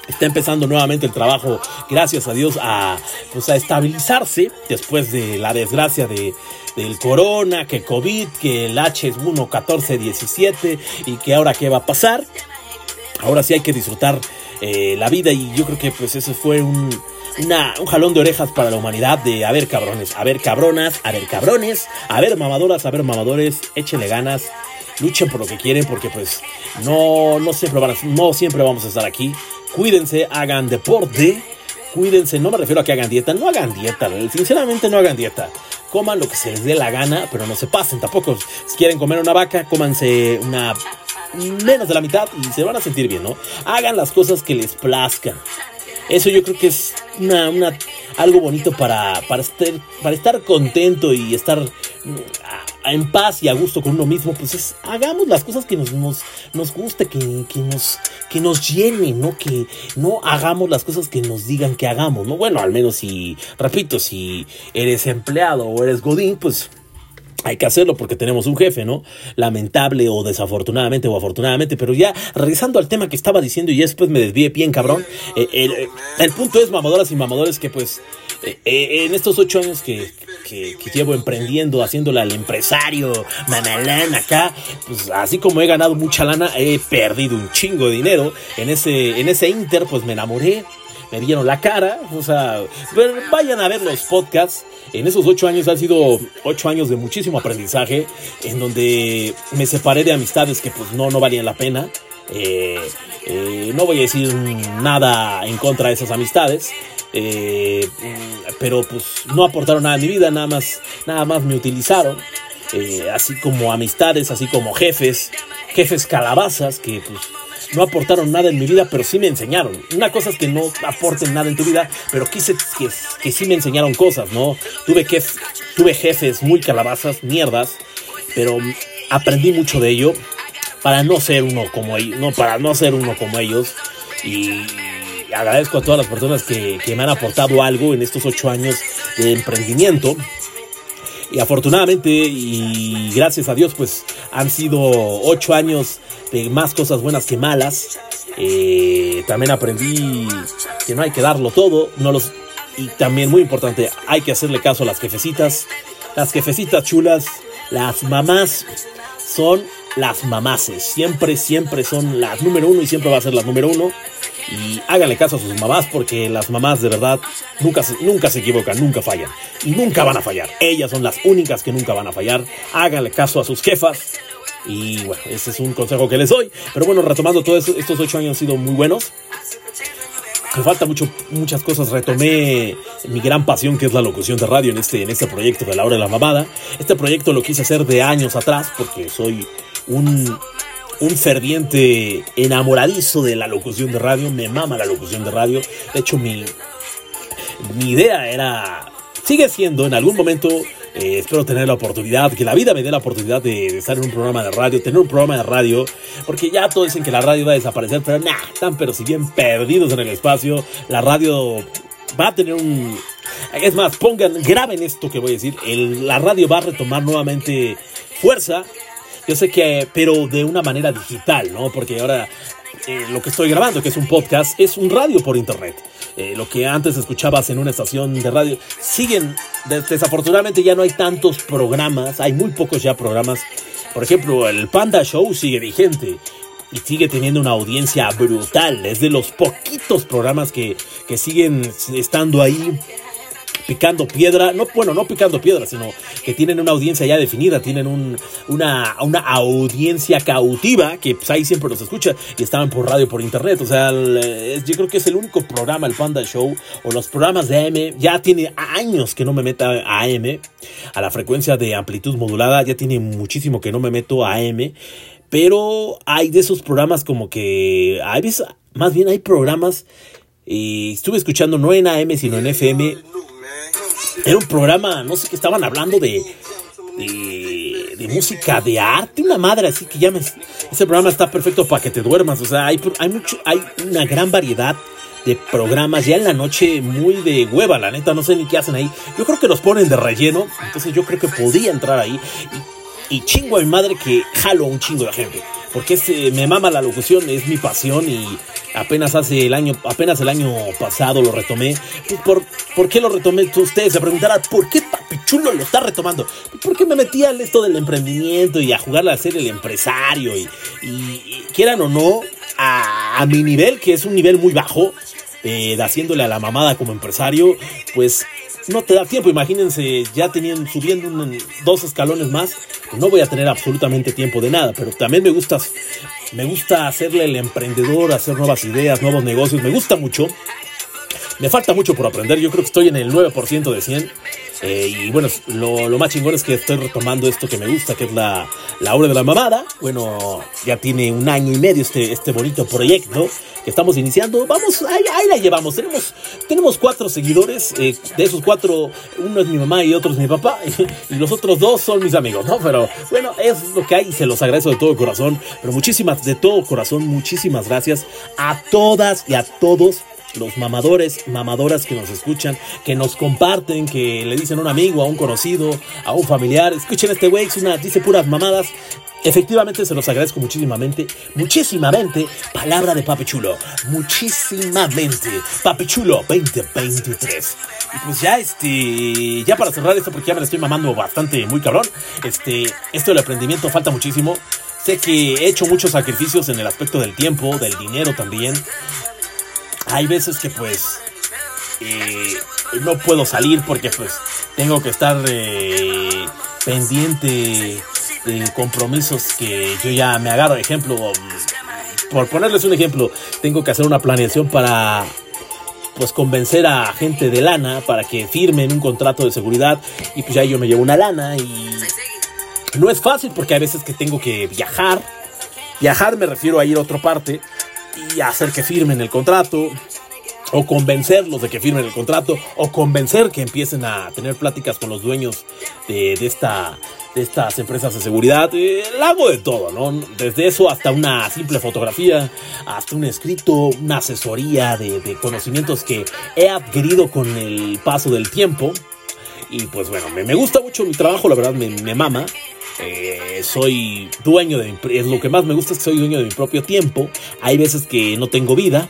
está empezando nuevamente el trabajo, gracias a Dios, a, pues a estabilizarse después de la desgracia de, del corona, que COVID, que el H1, 14, 17 y que ahora qué va a pasar. Ahora sí hay que disfrutar eh, la vida y yo creo que pues ese fue un, una- un jalón de orejas para la humanidad de a ver cabrones, a ver cabronas, a ver cabrones, a ver mamadoras, a ver mamadores, échenle ganas, luchen por lo que quieren porque pues no, no, siempre, van a- no siempre vamos a estar aquí. Cuídense, hagan deporte, cuídense, no me refiero a que hagan dieta, no hagan dieta, sinceramente no hagan dieta. Coman lo que se les dé la gana, pero no se pasen tampoco. Si quieren comer una vaca, cómanse una menos de la mitad y se van a sentir bien, ¿no? Hagan las cosas que les plazcan. Eso yo creo que es una, una- algo bonito para, para, estar, para estar contento y estar en paz y a gusto con uno mismo. Pues es, hagamos las cosas que nos, nos, nos guste, que, que, nos, que nos llenen, ¿no? Que no hagamos las cosas que nos digan que hagamos, ¿no? Bueno, al menos si, repito, si eres empleado o eres godín, pues hay que hacerlo porque tenemos un jefe, ¿no? Lamentable o desafortunadamente o afortunadamente, pero ya regresando al tema que estaba diciendo y ya después me desvié bien, cabrón. eh, el, el punto es, mamadoras y mamadores, que pues eh, en estos ocho años que, que- que llevo emprendiendo, haciéndole al empresario, mamalán acá, pues así como he ganado mucha lana, he perdido un chingo de dinero. En ese, en ese inter, pues me enamoré me vieron la cara, o sea, pero vayan a ver los podcasts. En esos ocho años han sido ocho años de muchísimo aprendizaje, en donde me separé de amistades que pues no, no valían la pena. Eh, eh, no voy a decir nada en contra de esas amistades. Eh, pero pues no aportaron nada a mi vida, nada más, nada más me utilizaron, eh, así como amistades, así como jefes, jefes calabazas que pues no aportaron nada en mi vida, pero sí me enseñaron. Una cosa es que no aporten nada en tu vida, pero quise que, que sí me enseñaron cosas, ¿no? Tuve, que, tuve jefes muy calabazas, mierdas, pero aprendí mucho de ello para no ser uno como ellos, no, para no ser uno como ellos. Y agradezco a todas las personas que, que me han aportado algo en estos ocho años de emprendimiento. Y afortunadamente y gracias a Dios, pues han sido ocho años de más cosas buenas que malas. Eh, también aprendí que no hay que darlo todo, no los y también muy importante, hay que hacerle caso a las jefecitas. Las jefecitas chulas, las mamás son las mamases. Siempre, siempre son las número uno y siempre va a ser las número uno. Y háganle caso a sus mamás porque las mamás de verdad nunca nunca se equivocan, nunca fallan. Y nunca van a fallar. Ellas son las únicas que nunca van a fallar. Háganle caso a sus jefas. Y bueno, ese es un consejo que les doy. Pero bueno, retomando todos estos ocho años han sido muy buenos. Me falta mucho, muchas cosas. Retomé mi gran pasión que es la locución de radio en este, en este proyecto de la hora de la mamada. Este proyecto lo quise hacer de años atrás porque soy un, un ferviente enamoradizo de la locución de radio. Me mama la locución de radio. De hecho, mi, mi idea era, sigue siendo en algún momento eh, espero tener la oportunidad, que la vida me dé la oportunidad de, estar en un programa de radio, tener un programa de radio, porque ya todos dicen que la radio va a desaparecer, pero nah, están pero si bien perdidos en el espacio, la radio va a tener un... Es más, pongan, graben esto que voy a decir, la radio va a retomar nuevamente fuerza, yo sé que, pero de una manera digital, ¿no? Porque ahora eh, lo que estoy grabando, que es un podcast, es un radio por internet. Eh, lo que antes escuchabas en una estación de radio, siguen, desafortunadamente ya no hay tantos programas, hay muy pocos ya programas. Por ejemplo, el Panda Show sigue vigente y sigue teniendo una audiencia brutal. Es de los poquitos programas que, que siguen estando ahí picando piedra, no bueno, no picando piedra, sino que tienen una audiencia ya definida, tienen un, una, una audiencia cautiva que pues, ahí siempre los escucha y estaban por radio, por internet, o sea, el, yo creo que es el único programa, el Panda Show, o los programas de AM, ya tiene años que no me meta a AM, a la frecuencia de amplitud modulada, ya tiene muchísimo que no me meto a AM, pero hay de esos programas como que, hay más bien hay programas, y estuve escuchando no en AM, sino en FM, era un programa, no sé qué estaban hablando de, de, música, de arte, una madre, así que ya ese programa está perfecto para que te duermas. O sea, hay, hay, mucho, hay una gran variedad de programas ya en la noche muy de hueva, la neta, no sé ni qué hacen ahí. Yo creo que los ponen de relleno, entonces yo creo que podía entrar ahí. Y, y chingo a mi madre que jalo a un chingo de gente. Porque este, me mama la locución, es mi pasión y apenas hace el año, apenas el año pasado lo retomé. Pues, ¿Por, ¿Por qué lo retomé? Ustedes se preguntarán, ¿por qué Papi Chulo lo está retomando? Porque me metí al esto del emprendimiento y a jugar a ser el empresario y, quieran o no, a, a, mi nivel, que es un nivel muy bajo, eh, haciéndole a la mamada como empresario, pues no te da tiempo. Imagínense, ya tenían subiendo un, dos escalones más, no voy a tener absolutamente tiempo de nada, pero también me gusta, me gusta hacerle el emprendedor, hacer nuevas ideas, nuevos negocios, me gusta mucho. Me falta mucho por aprender, yo creo que estoy en el 9% de 100. Eh, y bueno, lo, lo, más chingón es que estoy retomando esto que me gusta, que es la, la hora de la mamada. Bueno, ya tiene un año y medio este, este bonito proyecto que estamos iniciando. Vamos, ahí, ahí la llevamos. Tenemos, tenemos cuatro seguidores. Eh, de esos cuatro, uno es mi mamá y otro es mi papá. Y, los otros dos son mis amigos, ¿no? Pero bueno, es lo que hay y se los agradezco de todo corazón. Pero muchísimas, de todo corazón, muchísimas gracias a todas y a todos los mamadores, mamadoras que nos escuchan, que nos comparten, que le dicen a un amigo, a un conocido, a un familiar, escuchen este güey, dice puras mamadas. Efectivamente se los agradezco muchísimamente, muchísimamente, palabra de Papi Chulo, muchísimamente, Papi Chulo 2023. Y pues ya este, ya para cerrar esto porque ya me la estoy mamando bastante, muy cabrón, este, esto del emprendimiento falta muchísimo. Sé que he hecho muchos sacrificios en el aspecto del tiempo, del dinero también, hay veces que pues eh, no puedo salir porque pues tengo que estar eh, pendiente de compromisos que yo ya me agarro. Ejemplo, por ponerles un ejemplo, tengo que hacer una planeación para pues convencer a gente de lana para que firmen un contrato de seguridad y pues ya yo me llevo una lana y no es fácil porque hay veces que tengo que viajar. Viajar me refiero a ir a otra parte y hacer que firmen el contrato o convencerlos de que firmen el contrato o convencer que empiecen a tener pláticas con los dueños de, de esta de estas empresas de seguridad, eh, hago de todo, ¿no? Desde eso hasta una simple fotografía, hasta un escrito, una asesoría de, de conocimientos que he adquirido con el paso del tiempo. Y pues bueno, me, me gusta mucho mi trabajo, la verdad me, me mama. Eh, soy dueño de mi, es lo que más me gusta es que soy dueño de mi propio tiempo. Hay veces que no tengo vida.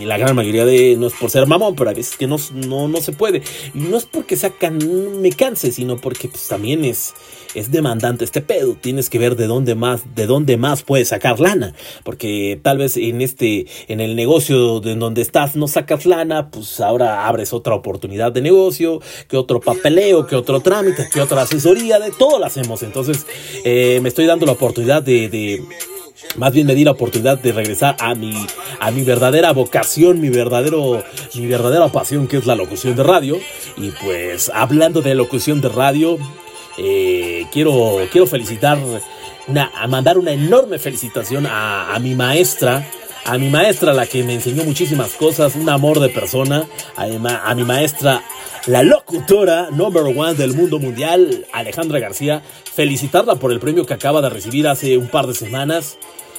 La gran mayoría de, no es por ser mamón, pero hay veces que no, no, no se puede. Y no es porque sea can, me canse, sino porque pues, también es, es demandante este pedo. Tienes que ver de dónde más, de dónde más puedes sacar lana. Porque tal vez en este, en el negocio en donde estás no sacas lana, pues ahora abres otra oportunidad de negocio, que otro papeleo, que otro trámite, que otra asesoría, de todo lo hacemos. Entonces, eh, me estoy dando la oportunidad de, de más bien me di la oportunidad de regresar a mi, a mi verdadera vocación, mi verdadero, mi verdadera pasión que es la locución de radio. Y pues hablando de locución de radio, eh, quiero, quiero felicitar, una, a mandar una enorme felicitación a, a mi maestra, a mi maestra, la que me enseñó muchísimas cosas, un amor de persona, a mi, ma- a mi maestra, la locutora number one del mundo mundial, Alejandra García, felicitarla por el premio que acaba de recibir hace un par de semanas,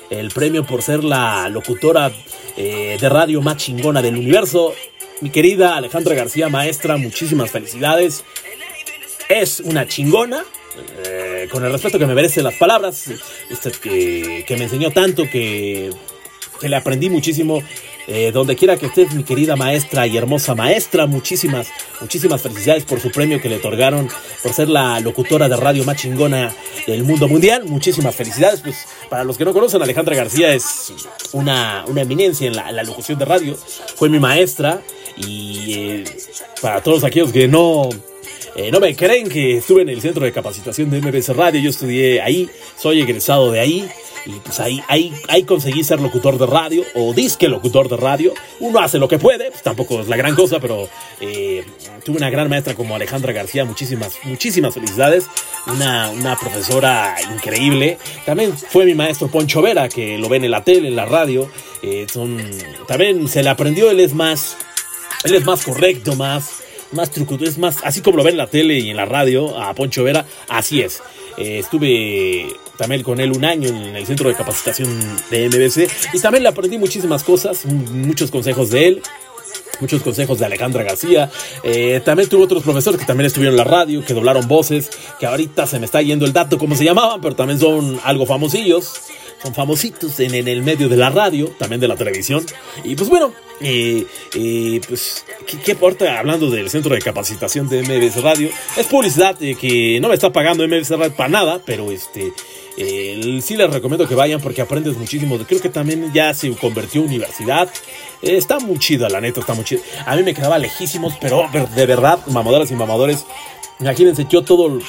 el premio por ser la locutora eh, de radio más chingona del universo. Mi querida Alejandra García, maestra, muchísimas felicidades. Es una chingona, eh, con el respeto que me merece las palabras, que, me enseñó tanto, que, que le aprendí muchísimo. Eh, donde quiera que estés, mi querida maestra y hermosa maestra, muchísimas, muchísimas felicidades por su premio que le otorgaron por ser la locutora de radio más chingona del mundo mundial. Muchísimas felicidades. Pues para los que no conocen, Alejandra García es una, una eminencia en la, en la locución de radio. Fue mi maestra y eh, para todos aquellos que no, eh, no me creen que estuve en el centro de capacitación de MBS Radio, yo estudié ahí, soy egresado de ahí. Y pues ahí, ahí, ahí conseguí ser locutor de radio o disque locutor de radio. Uno hace lo que puede, pues tampoco es la gran cosa, pero eh, tuve una gran maestra como Alejandra García. Muchísimas, muchísimas felicidades. Una, una profesora increíble. También fue mi maestro Poncho Vera, que lo ven en la tele, en la radio. Eh, son, también se le aprendió, él es más, él es más correcto, más, más truco, es más, así como lo ven en la tele y en la radio, a Poncho Vera, así es. Eh, estuve también con él un año en el centro de capacitación de MBC y también le aprendí muchísimas cosas, muchos consejos de él. Muchos consejos de Alejandra García. Eh, también tuve otros profesores que también estuvieron en la radio, que doblaron voces, que ahorita se me está yendo el dato cómo se llamaban, pero también son algo famosillos son famositos en, en el medio de la radio, también de la televisión. Y pues bueno, eh, pues, ¿qué, qué importa hablando del centro de capacitación de MBS Radio? Es publicidad eh, que no me está pagando MBS Radio para nada, pero este. eh, sí les recomiendo que vayan porque aprendes muchísimo. Creo que también ya se convirtió en universidad. Eh, está muy chida, la neta, está muy chida. A mí me quedaba lejísimos, pero de verdad, mamadoras y mamadores. Imagínense, yo todo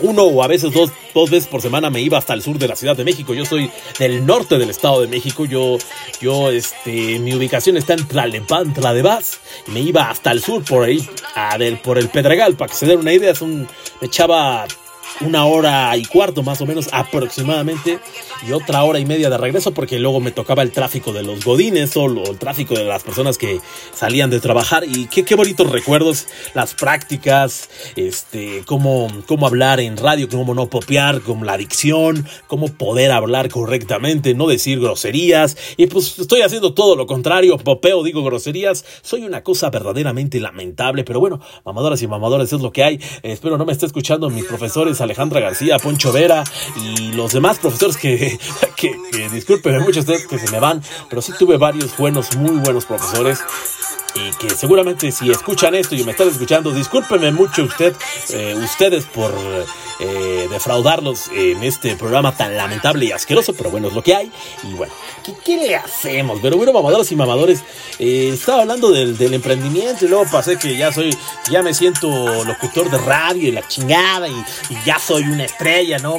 uno o a veces dos, dos veces por semana me iba hasta el sur de la Ciudad de México. Yo soy del norte del Estado de México. Yo, yo, este, mi ubicación está en Tlalnepantla de Vaz. Me iba hasta el sur por ahí, a del, por el Pedregal, para que se den una idea. Es un, me echaba una hora y cuarto más o menos aproximadamente y otra hora y media de regreso porque luego me tocaba el tráfico de los godines o el tráfico de las personas que salían de trabajar. Y qué, qué bonitos recuerdos, las prácticas, este, cómo, cómo hablar en radio, cómo no popear, con la dicción, cómo poder hablar correctamente, no decir groserías. Y pues estoy haciendo todo lo contrario, popeo, digo groserías, soy una cosa verdaderamente lamentable, pero bueno, mamadoras y mamadores es lo que hay, espero no me esté escuchando mis profesores Alejandra García, Poncho Vera y los demás profesores que, que, que discúlpenme mucho ustedes que se me van, pero sí tuve varios buenos, muy buenos profesores y que seguramente si escuchan esto y me están escuchando, discúlpenme mucho usted, eh, ustedes por eh, defraudarlos en este programa tan lamentable y asqueroso, pero bueno, es lo que hay. Y bueno, ¿qué, qué le hacemos? Pero bueno, mamadoras y mamadores, eh, estaba hablando del, emprendimiento y luego pasé que ya soy, ya me siento locutor de radio y la chingada y ya soy una estrella, ¿no?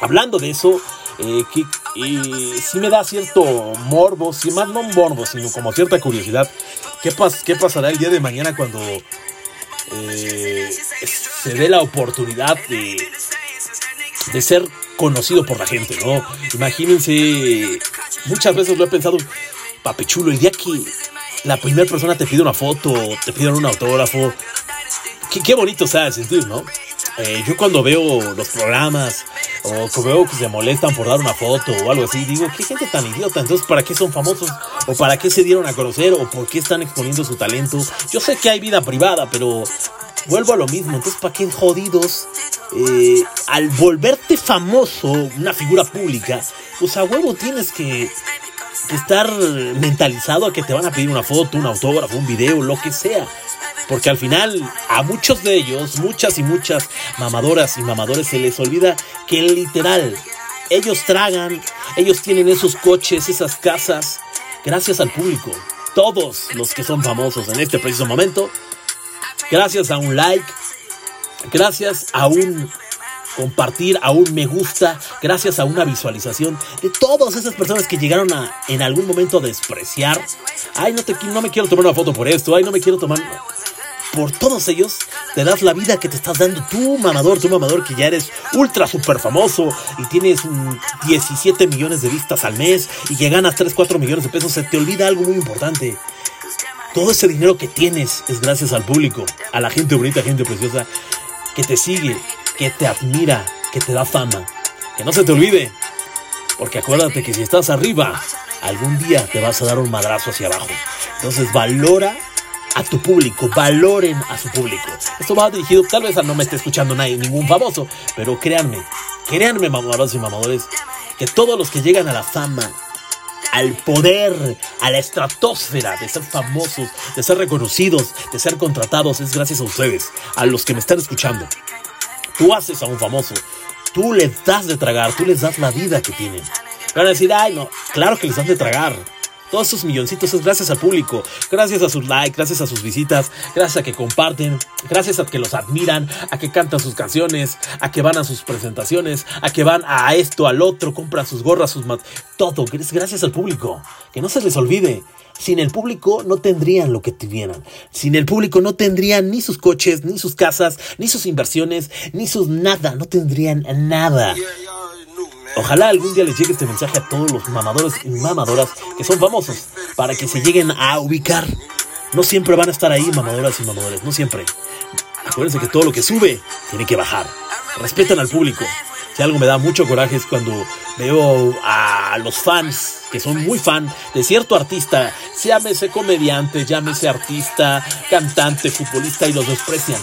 Hablando de eso, eh, que eh, sí me da cierto morbo, sí más no morbo, sino como cierta curiosidad ¿qué, pas- qué pasará el día de mañana cuando eh, se dé la oportunidad de, de ser conocido por la gente, ¿no? Imagínense, muchas veces lo he pensado, papechulo, el día que la primera persona te pide una foto, te piden un autógrafo, qué, qué bonito sentir, ¿no? Eh, yo cuando veo los programas o que veo que se molestan por dar una foto o algo así, digo, qué gente tan idiota, entonces ¿para qué son famosos? ¿O para qué se dieron a conocer? ¿O por qué están exponiendo su talento? Yo sé que hay vida privada, pero vuelvo a lo mismo, entonces ¿para qué jodidos? Eh, al volverte famoso, una figura pública, pues a huevo tienes que, estar mentalizado a que te van a pedir una foto, un autógrafo, un video, lo que sea. Porque al final a muchos de ellos, muchas y muchas mamadoras y mamadores se les olvida que literal ellos tragan, ellos tienen esos coches, esas casas, gracias al público. Todos los que son famosos en este preciso momento, gracias a un like, gracias a un compartir, a un me gusta, gracias a una visualización de todas esas personas que llegaron a en algún momento a despreciar. Ay, no, te, no me quiero tomar una foto por esto, ay, no me quiero tomar... Por todos ellos te das la vida que te estás dando tú, mamador, tú mamador que ya eres ultra super famoso y tienes mm, 17 millones de vistas al mes y que ganas 3, 4 millones de pesos, se te olvida algo muy importante. Todo ese dinero que tienes es gracias al público, a la gente bonita, gente preciosa, que te sigue, que te admira, que te da fama. Que no se te olvide, porque acuérdate que si estás arriba, algún día te vas a dar un madrazo hacia abajo. Entonces valora a tu público, valoren a su público. Esto va dirigido, tal vez a no me esté escuchando nadie, ningún famoso, pero créanme, créanme mamadores y mamadores, que todos los que llegan a la fama, al poder, a la estratosfera de ser famosos, de ser reconocidos, de ser contratados, es gracias a ustedes, a los que me están escuchando. Tú haces a un famoso, tú les das de tragar, tú les das la vida que tienen. Van a decir, ay, no, claro que les das de tragar. Todos esos milloncitos es gracias al público, gracias a sus likes, gracias a sus visitas, gracias a que comparten, gracias a que los admiran, a que cantan sus canciones, a que van a sus presentaciones, a que van a esto, al otro, compran sus gorras, sus mat todo, es gracias al público. Que no se les olvide. Sin el público no tendrían lo que tuvieran. Sin el público no tendrían ni sus coches, ni sus casas, ni sus inversiones, ni sus nada. No tendrían nada. Ojalá algún día les llegue este mensaje a todos los mamadores y mamadoras que son famosos para que se lleguen a ubicar. No siempre van a estar ahí mamadoras y mamadores, no siempre. Acuérdense que todo lo que sube tiene que bajar. Respetan al público. Si algo me da mucho coraje es cuando veo a los fans que son muy fan de cierto artista, llámese comediante, llámese artista, cantante, futbolista y los desprecian.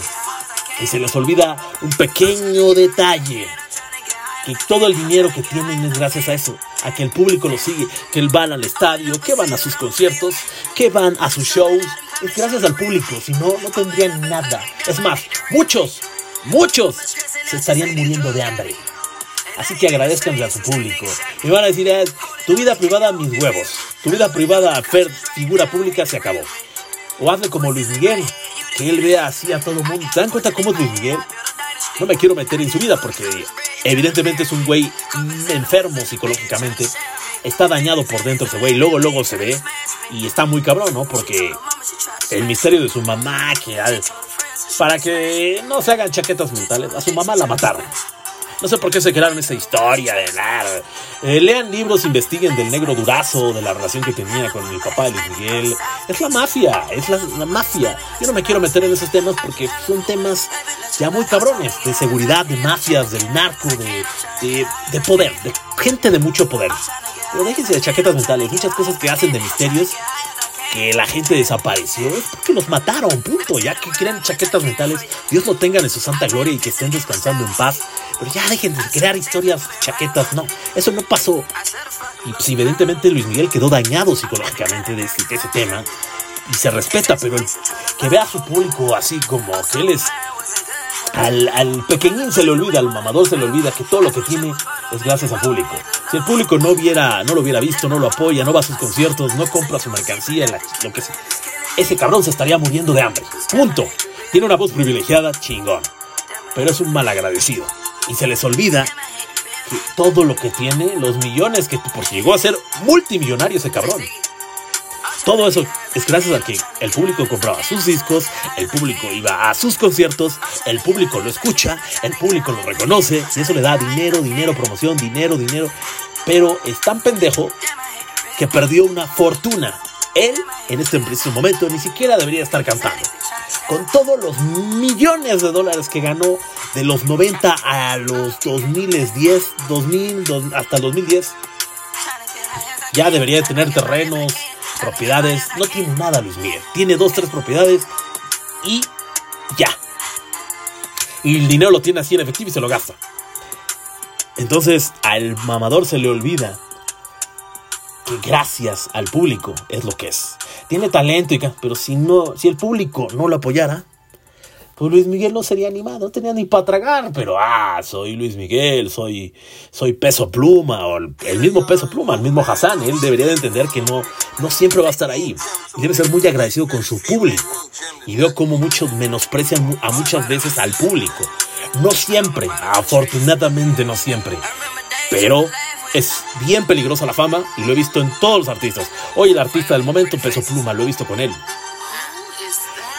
Y se les olvida un pequeño detalle que todo el dinero que tienen es gracias a eso, a que el público lo sigue, que van al estadio, que van a sus conciertos, que van a sus shows, es gracias al público, si no, no tendrían nada. Es más, muchos, muchos se estarían muriendo de hambre. Así que agradezcanle a su público. Me van a decir, "Eh, tu vida privada, mis huevos. Tu vida privada, figura pública, se acabó. O hazle como Luis Miguel, que él vea así a todo el mundo. ¿Se dan cuenta cómo es Luis Miguel? No me quiero meter en su vida porque evidentemente es un güey enfermo psicológicamente. Está dañado por dentro ese güey. Luego, luego se ve. Y está muy cabrón, ¿no? Porque el misterio de su mamá, que al- para que no se hagan chaquetas mentales, a su mamá la mataron. No sé por qué se crearon esa historia de. Eh, lean libros, investiguen del negro durazo, de la relación que tenía con el papá de Luis Miguel. Es la mafia, es la, la mafia. Yo no me quiero meter en esos temas porque son temas ya muy cabrones, de seguridad, de mafias, del narco, de, de, de poder, de gente de mucho poder. Pero déjense de chaquetas mentales, muchas cosas que hacen de misterios que la gente desapareció es porque los mataron, punto. Ya que crean chaquetas mentales, Dios lo tengan en su santa gloria y que estén descansando en paz. Pero ya dejen de crear historias chaquetas, no, eso no pasó. Y pues evidentemente Luis Miguel quedó dañado psicológicamente de ese, de ese tema. Y se respeta, pero que vea a su público así como que él es... Al, al pequeñín se le olvida, al mamador se le olvida que todo lo que tiene es gracias al público. Si el público no viera, no lo hubiera visto, no lo apoya, no va a sus conciertos, no compra su mercancía, lo que sea, ese cabrón se estaría muriendo de hambre. Punto. Tiene una voz privilegiada, chingón. Pero es un malagradecido. Y se les olvida que todo lo que tiene, los millones que, porque llegó a ser multimillonario ese cabrón. Todo eso es gracias a que el público compraba sus discos, el público iba a sus conciertos, el público lo escucha, el público lo reconoce y eso le da dinero, dinero, promoción, dinero, dinero. Pero es tan pendejo que perdió una fortuna. Él, en este preciso momento, ni siquiera debería estar cantando. Con todos los millones de dólares que ganó de los 90 a los 2010, 2000, dos- hasta el 2010, ya debería de tener terrenos, propiedades. No tiene nada Luis Miguel. Tiene dos, tres propiedades y ya. Y el dinero lo tiene así en efectivo y se lo gasta. Entonces al mamador se le olvida que gracias al público es lo que es. Tiene talento, y pero si no, si el público no lo apoyara, pues Luis Miguel no sería animado, no tenía ni para tragar, pero ah, soy Luis Miguel, soy, soy peso pluma, el, mismo peso pluma, el mismo Hassan, él debería de entender que no, no siempre va a estar ahí. Y debe ser muy agradecido con su público. Y veo como muchos menosprecian a muchas veces al público. No siempre, afortunadamente no siempre. Pero es bien peligrosa la fama y lo he visto en todos los artistas. Hoy el artista del momento, Peso Pluma, lo he visto con él.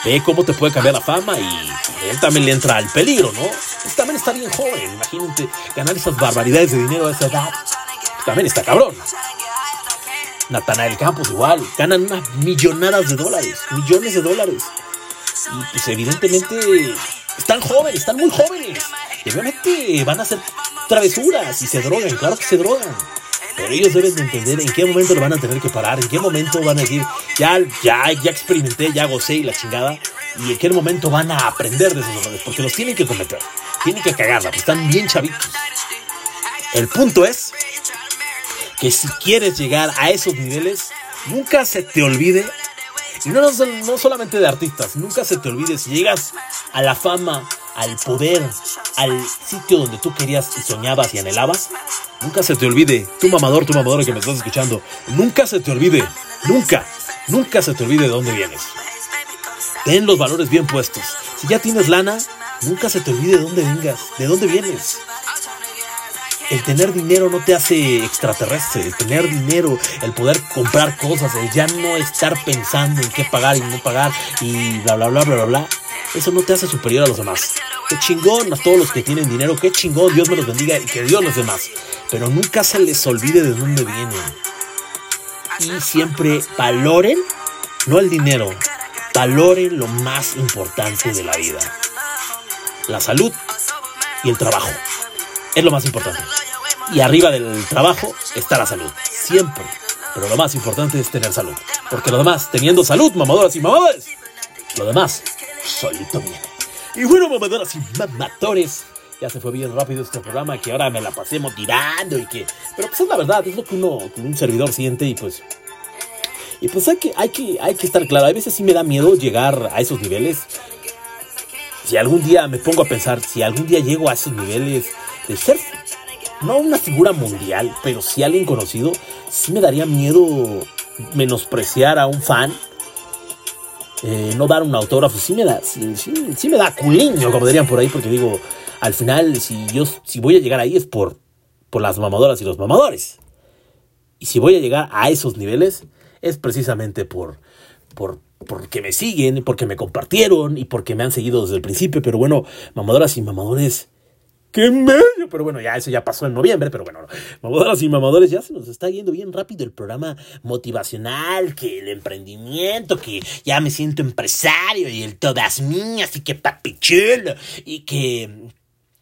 Ve cómo te puede cambiar la fama y él también le entra al peligro, ¿no? También está bien joven, imagínate ganar esas barbaridades de dinero a esa edad. También está cabrón. Natanael Campos igual, ganan unas millonadas de dólares, millones de dólares. Y pues evidentemente están jóvenes, están muy jóvenes. Y obviamente van a hacer travesuras y se drogan, claro que se drogan. Pero ellos deben de entender en qué momento lo van a tener que parar, en qué momento van a decir, ya, ya, ya experimenté, ya gocé y la chingada. Y en qué momento van a aprender de esos errores, porque los tienen que cometer. Tienen que cagarla, pues están bien chavitos. El punto es que si quieres llegar a esos niveles, nunca se te olvide, y no, no, no solamente de artistas, nunca se te olvide si llegas a la fama, al poder, al sitio donde tú querías y soñabas y anhelabas, nunca se te olvide, tu mamador, tu mamadora que me estás escuchando, nunca se te olvide, nunca, nunca se te olvide de dónde vienes. Ten los valores bien puestos. Si ya tienes lana, nunca se te olvide de dónde vengas, de dónde vienes. El tener dinero no te hace extraterrestre. El tener dinero, el poder comprar cosas, el ya no estar pensando en qué pagar y no pagar y bla, bla, bla, bla, bla, bla. Eso no te hace superior a los demás. Qué chingón a todos los que tienen dinero, qué chingón, Dios me los bendiga y que Dios los demás. Pero nunca se les olvide de dónde vienen. Y siempre valoren, no el dinero, valoren lo más importante de la vida. La salud y el trabajo. Es lo más importante. Y arriba del trabajo está la salud. Siempre. Pero lo más importante es tener salud. Porque lo demás, teniendo salud, mamadoras y mamadores, lo demás, solito viene. Y bueno, mamadoras y mamadores, ya se fue bien rápido este programa que ahora me la pasé motivando y que... Pero pues es la verdad, es lo que uno, un servidor siente y pues... Y pues hay que, hay que, hay que estar claro, a veces sí me da miedo llegar a esos niveles. Si algún día me pongo a pensar, si algún día llego a esos niveles de ser no una figura mundial, pero sí alguien conocido, sí me daría miedo menospreciar a un fan, eh, no dar un autógrafo, sí me da, sí, sí me da culiño, como dirían por ahí, porque digo, al final, si yo si voy a llegar ahí es por, por las mamadoras y los mamadores. Y si voy a llegar a esos niveles, es precisamente por, por, porque me siguen, porque me compartieron y porque me han seguido desde el principio. Pero bueno, mamadoras y mamadores, ¡Qué medio! Pero bueno, ya eso ya pasó en noviembre, pero bueno, mamadoras y mamadores, ya se nos está yendo bien rápido el programa motivacional, que el emprendimiento, que ya me siento empresario y el todas mías y que papichulo y que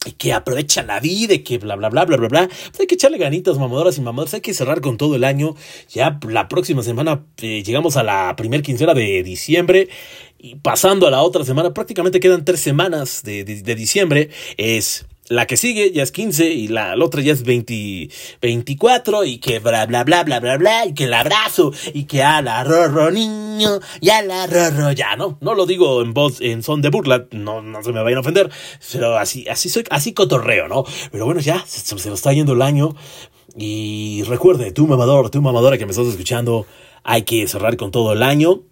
y que aprovecha la vida y que bla bla bla bla bla bla. Pues hay que echarle ganitas, mamadoras y mamadores. Hay que cerrar con todo el año. Ya la próxima semana eh, llegamos a la primer quincena de diciembre. Y pasando a la otra semana, prácticamente quedan tres semanas de, diciembre. Es la que sigue ya es 15 y la, otra ya es 20, 24 y que bla bla bla bla bla bla y que el abrazo y que a la rorro niño y a la rorro ya, ¿no? No lo digo en voz, en son de burla, no, no se me vayan a ofender, pero así, así soy, así cotorreo, ¿no? Pero bueno, ya, se, se nos está yendo el año y recuerde, tú mamador, tú mamadora que me estás escuchando, hay que cerrar con todo el año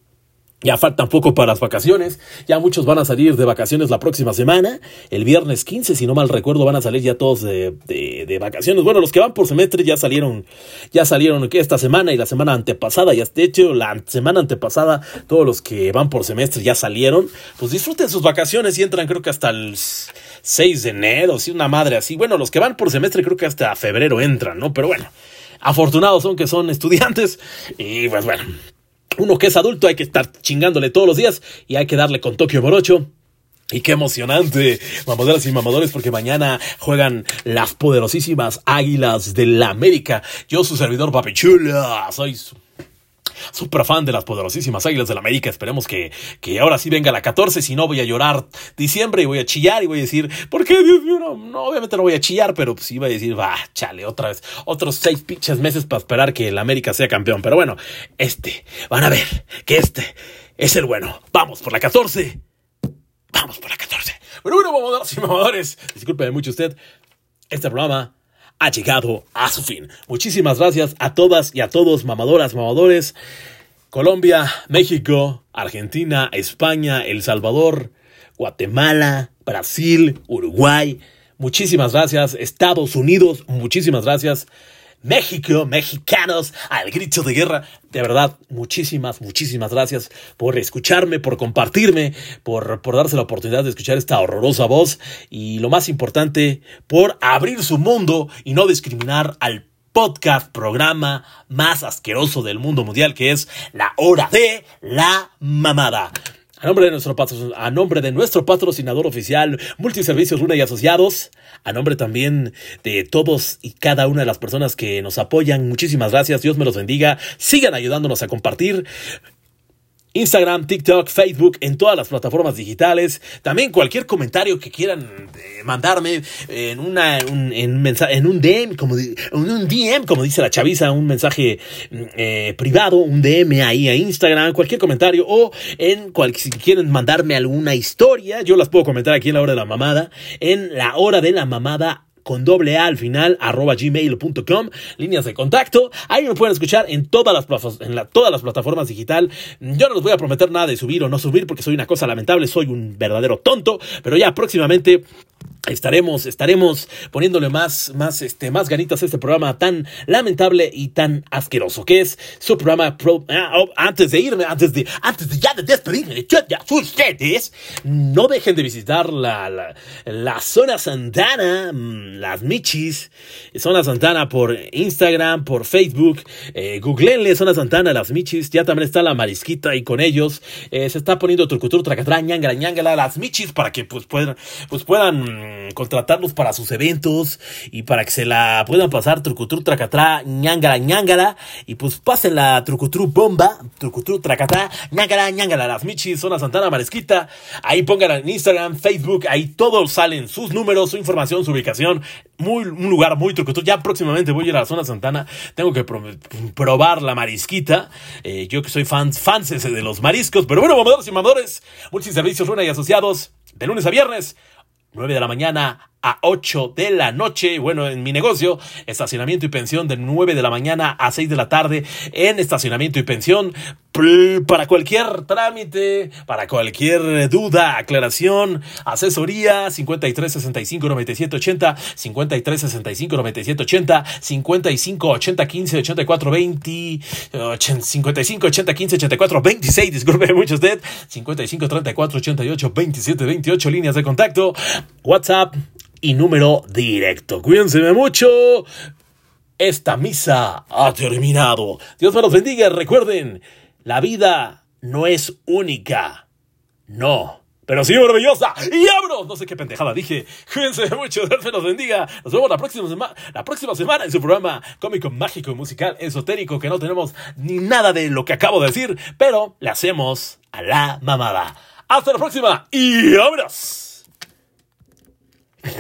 Ya faltan poco para las vacaciones. Ya muchos van a salir de vacaciones la próxima semana. El viernes 15, si no mal recuerdo, van a salir ya todos de, de, de vacaciones. Bueno, los que van por semestre ya salieron, ya salieron esta semana y la semana antepasada. Ya, de hecho, la semana antepasada, todos los que van por semestre ya salieron. Pues disfruten sus vacaciones y entran creo que hasta el 6 de enero, si una madre así. Bueno, los que van por semestre creo que hasta febrero entran, ¿no? Pero bueno, afortunados son que son estudiantes. Y pues bueno, uno que es adulto hay que estar chingándole todos los días y hay que darle con Tokio Morocho. Y qué emocionante, mamadoras y mamadores, porque mañana juegan las poderosísimas Águilas de la América. Yo, su servidor Papichula, soy su súper fan de las poderosísimas Águilas del América. Esperemos que, que ahora sí venga la 14, si no voy a llorar diciembre y voy a chillar y voy a decir, ¿por qué, Dios mío? No, obviamente no voy a chillar, pero sí voy a decir, va, chale, otra vez, otros seis pinches meses para esperar que el América sea campeón. Pero bueno, este, van a ver que este es el bueno. Vamos por la 14. Vamos por la 14. Bueno, bueno, mamadoras y mamadores, discúlpeme mucho usted. Este programa ha llegado a su fin. Muchísimas gracias a todas y a todos, mamadoras, mamadores. Colombia, México, Argentina, España, El Salvador, Guatemala, Brasil, Uruguay. Muchísimas gracias. Estados Unidos, muchísimas gracias. México, mexicanos, al grito de guerra. De verdad, muchísimas, muchísimas gracias por escucharme, por compartirme, por, por darse la oportunidad de escuchar esta horrorosa voz y lo más importante, por abrir su mundo y no discriminar al podcast, programa más asqueroso del mundo mundial que es La Hora de la Mamada. A nombre, de nuestro a nombre de nuestro patrocinador oficial, Multiservicios Luna y Asociados, a nombre también de todos y cada una de las personas que nos apoyan, muchísimas gracias, Dios me los bendiga, sigan ayudándonos a compartir. Instagram, TikTok, Facebook, en todas las plataformas digitales. También cualquier comentario que quieran eh, mandarme en una un, en, un DM, como en un DM, como dice la chaviza, un mensaje eh, privado, un DM ahí a Instagram, cualquier comentario o en cual, si quieren mandarme alguna historia, yo las puedo comentar aquí en la hora de la mamada, en la hora de la mamada con doble A al final, arroba gmail.com, líneas de contacto. Ahí me pueden escuchar en todas las, en todas las plataformas digital. Yo no les voy a prometer nada de subir o no subir porque soy una cosa lamentable, soy un verdadero tonto, pero ya próximamente estaremos estaremos poniéndole más más este más ganitas a este programa tan lamentable y tan asqueroso que es su programa pro, ah, oh, antes de irme antes de antes de ya de despedirme de ustedes no dejen de visitar la, la, zona Santana las Michis zona Santana por Instagram por Facebook eh, googleenle zona Santana las Michis ya también está la marisquita y con ellos eh, se está poniendo trucutur tracatrá ñangala ñangala las Michis para que pues puedan pues puedan contratarlos para sus eventos y para que se la puedan pasar trucutru tracatrá ñangara ñangara y pues pasen la trucutru bomba trucutru tracatrá ñangara ñangara las michis zona Santana Maresquita. Ahí pongan en Instagram Facebook ahí todos salen sus números su información su ubicación. Muy un lugar muy trucutru. Ya próximamente voy a ir a la zona Santana. Tengo que probar la marisquita. Eh, yo que soy fans fans de los mariscos. Pero bueno mamadores y mamadores multiservicios Runa y asociados de lunes a viernes 9 de la mañana a 8 de la noche. Bueno, en mi negocio, estacionamiento y pensión de 9 de la mañana a 6 de la tarde en estacionamiento y pensión. Para cualquier trámite, para cualquier duda, aclaración, asesoría, 53 65 97 80, 53 65 97 80, 55 80 15 84 20, 55 80 15 84 26, disculpe mucho usted, 55 34 88 27 28, líneas de contacto, WhatsApp y número directo. Cuídense mucho. Esta misa ha terminado. Dios me los bendiga. Recuerden, la vida no es única. No. Pero sí maravillosa. Y abro. No sé qué pendejada dije. Cuídense mucho. Dios me los bendiga. Nos vemos la próxima, semana la próxima semana en su programa cómico, mágico, musical, esotérico, que no tenemos ni nada de lo que acabo de decir, pero le hacemos a la mamada. Hasta la próxima y abrazos. はい。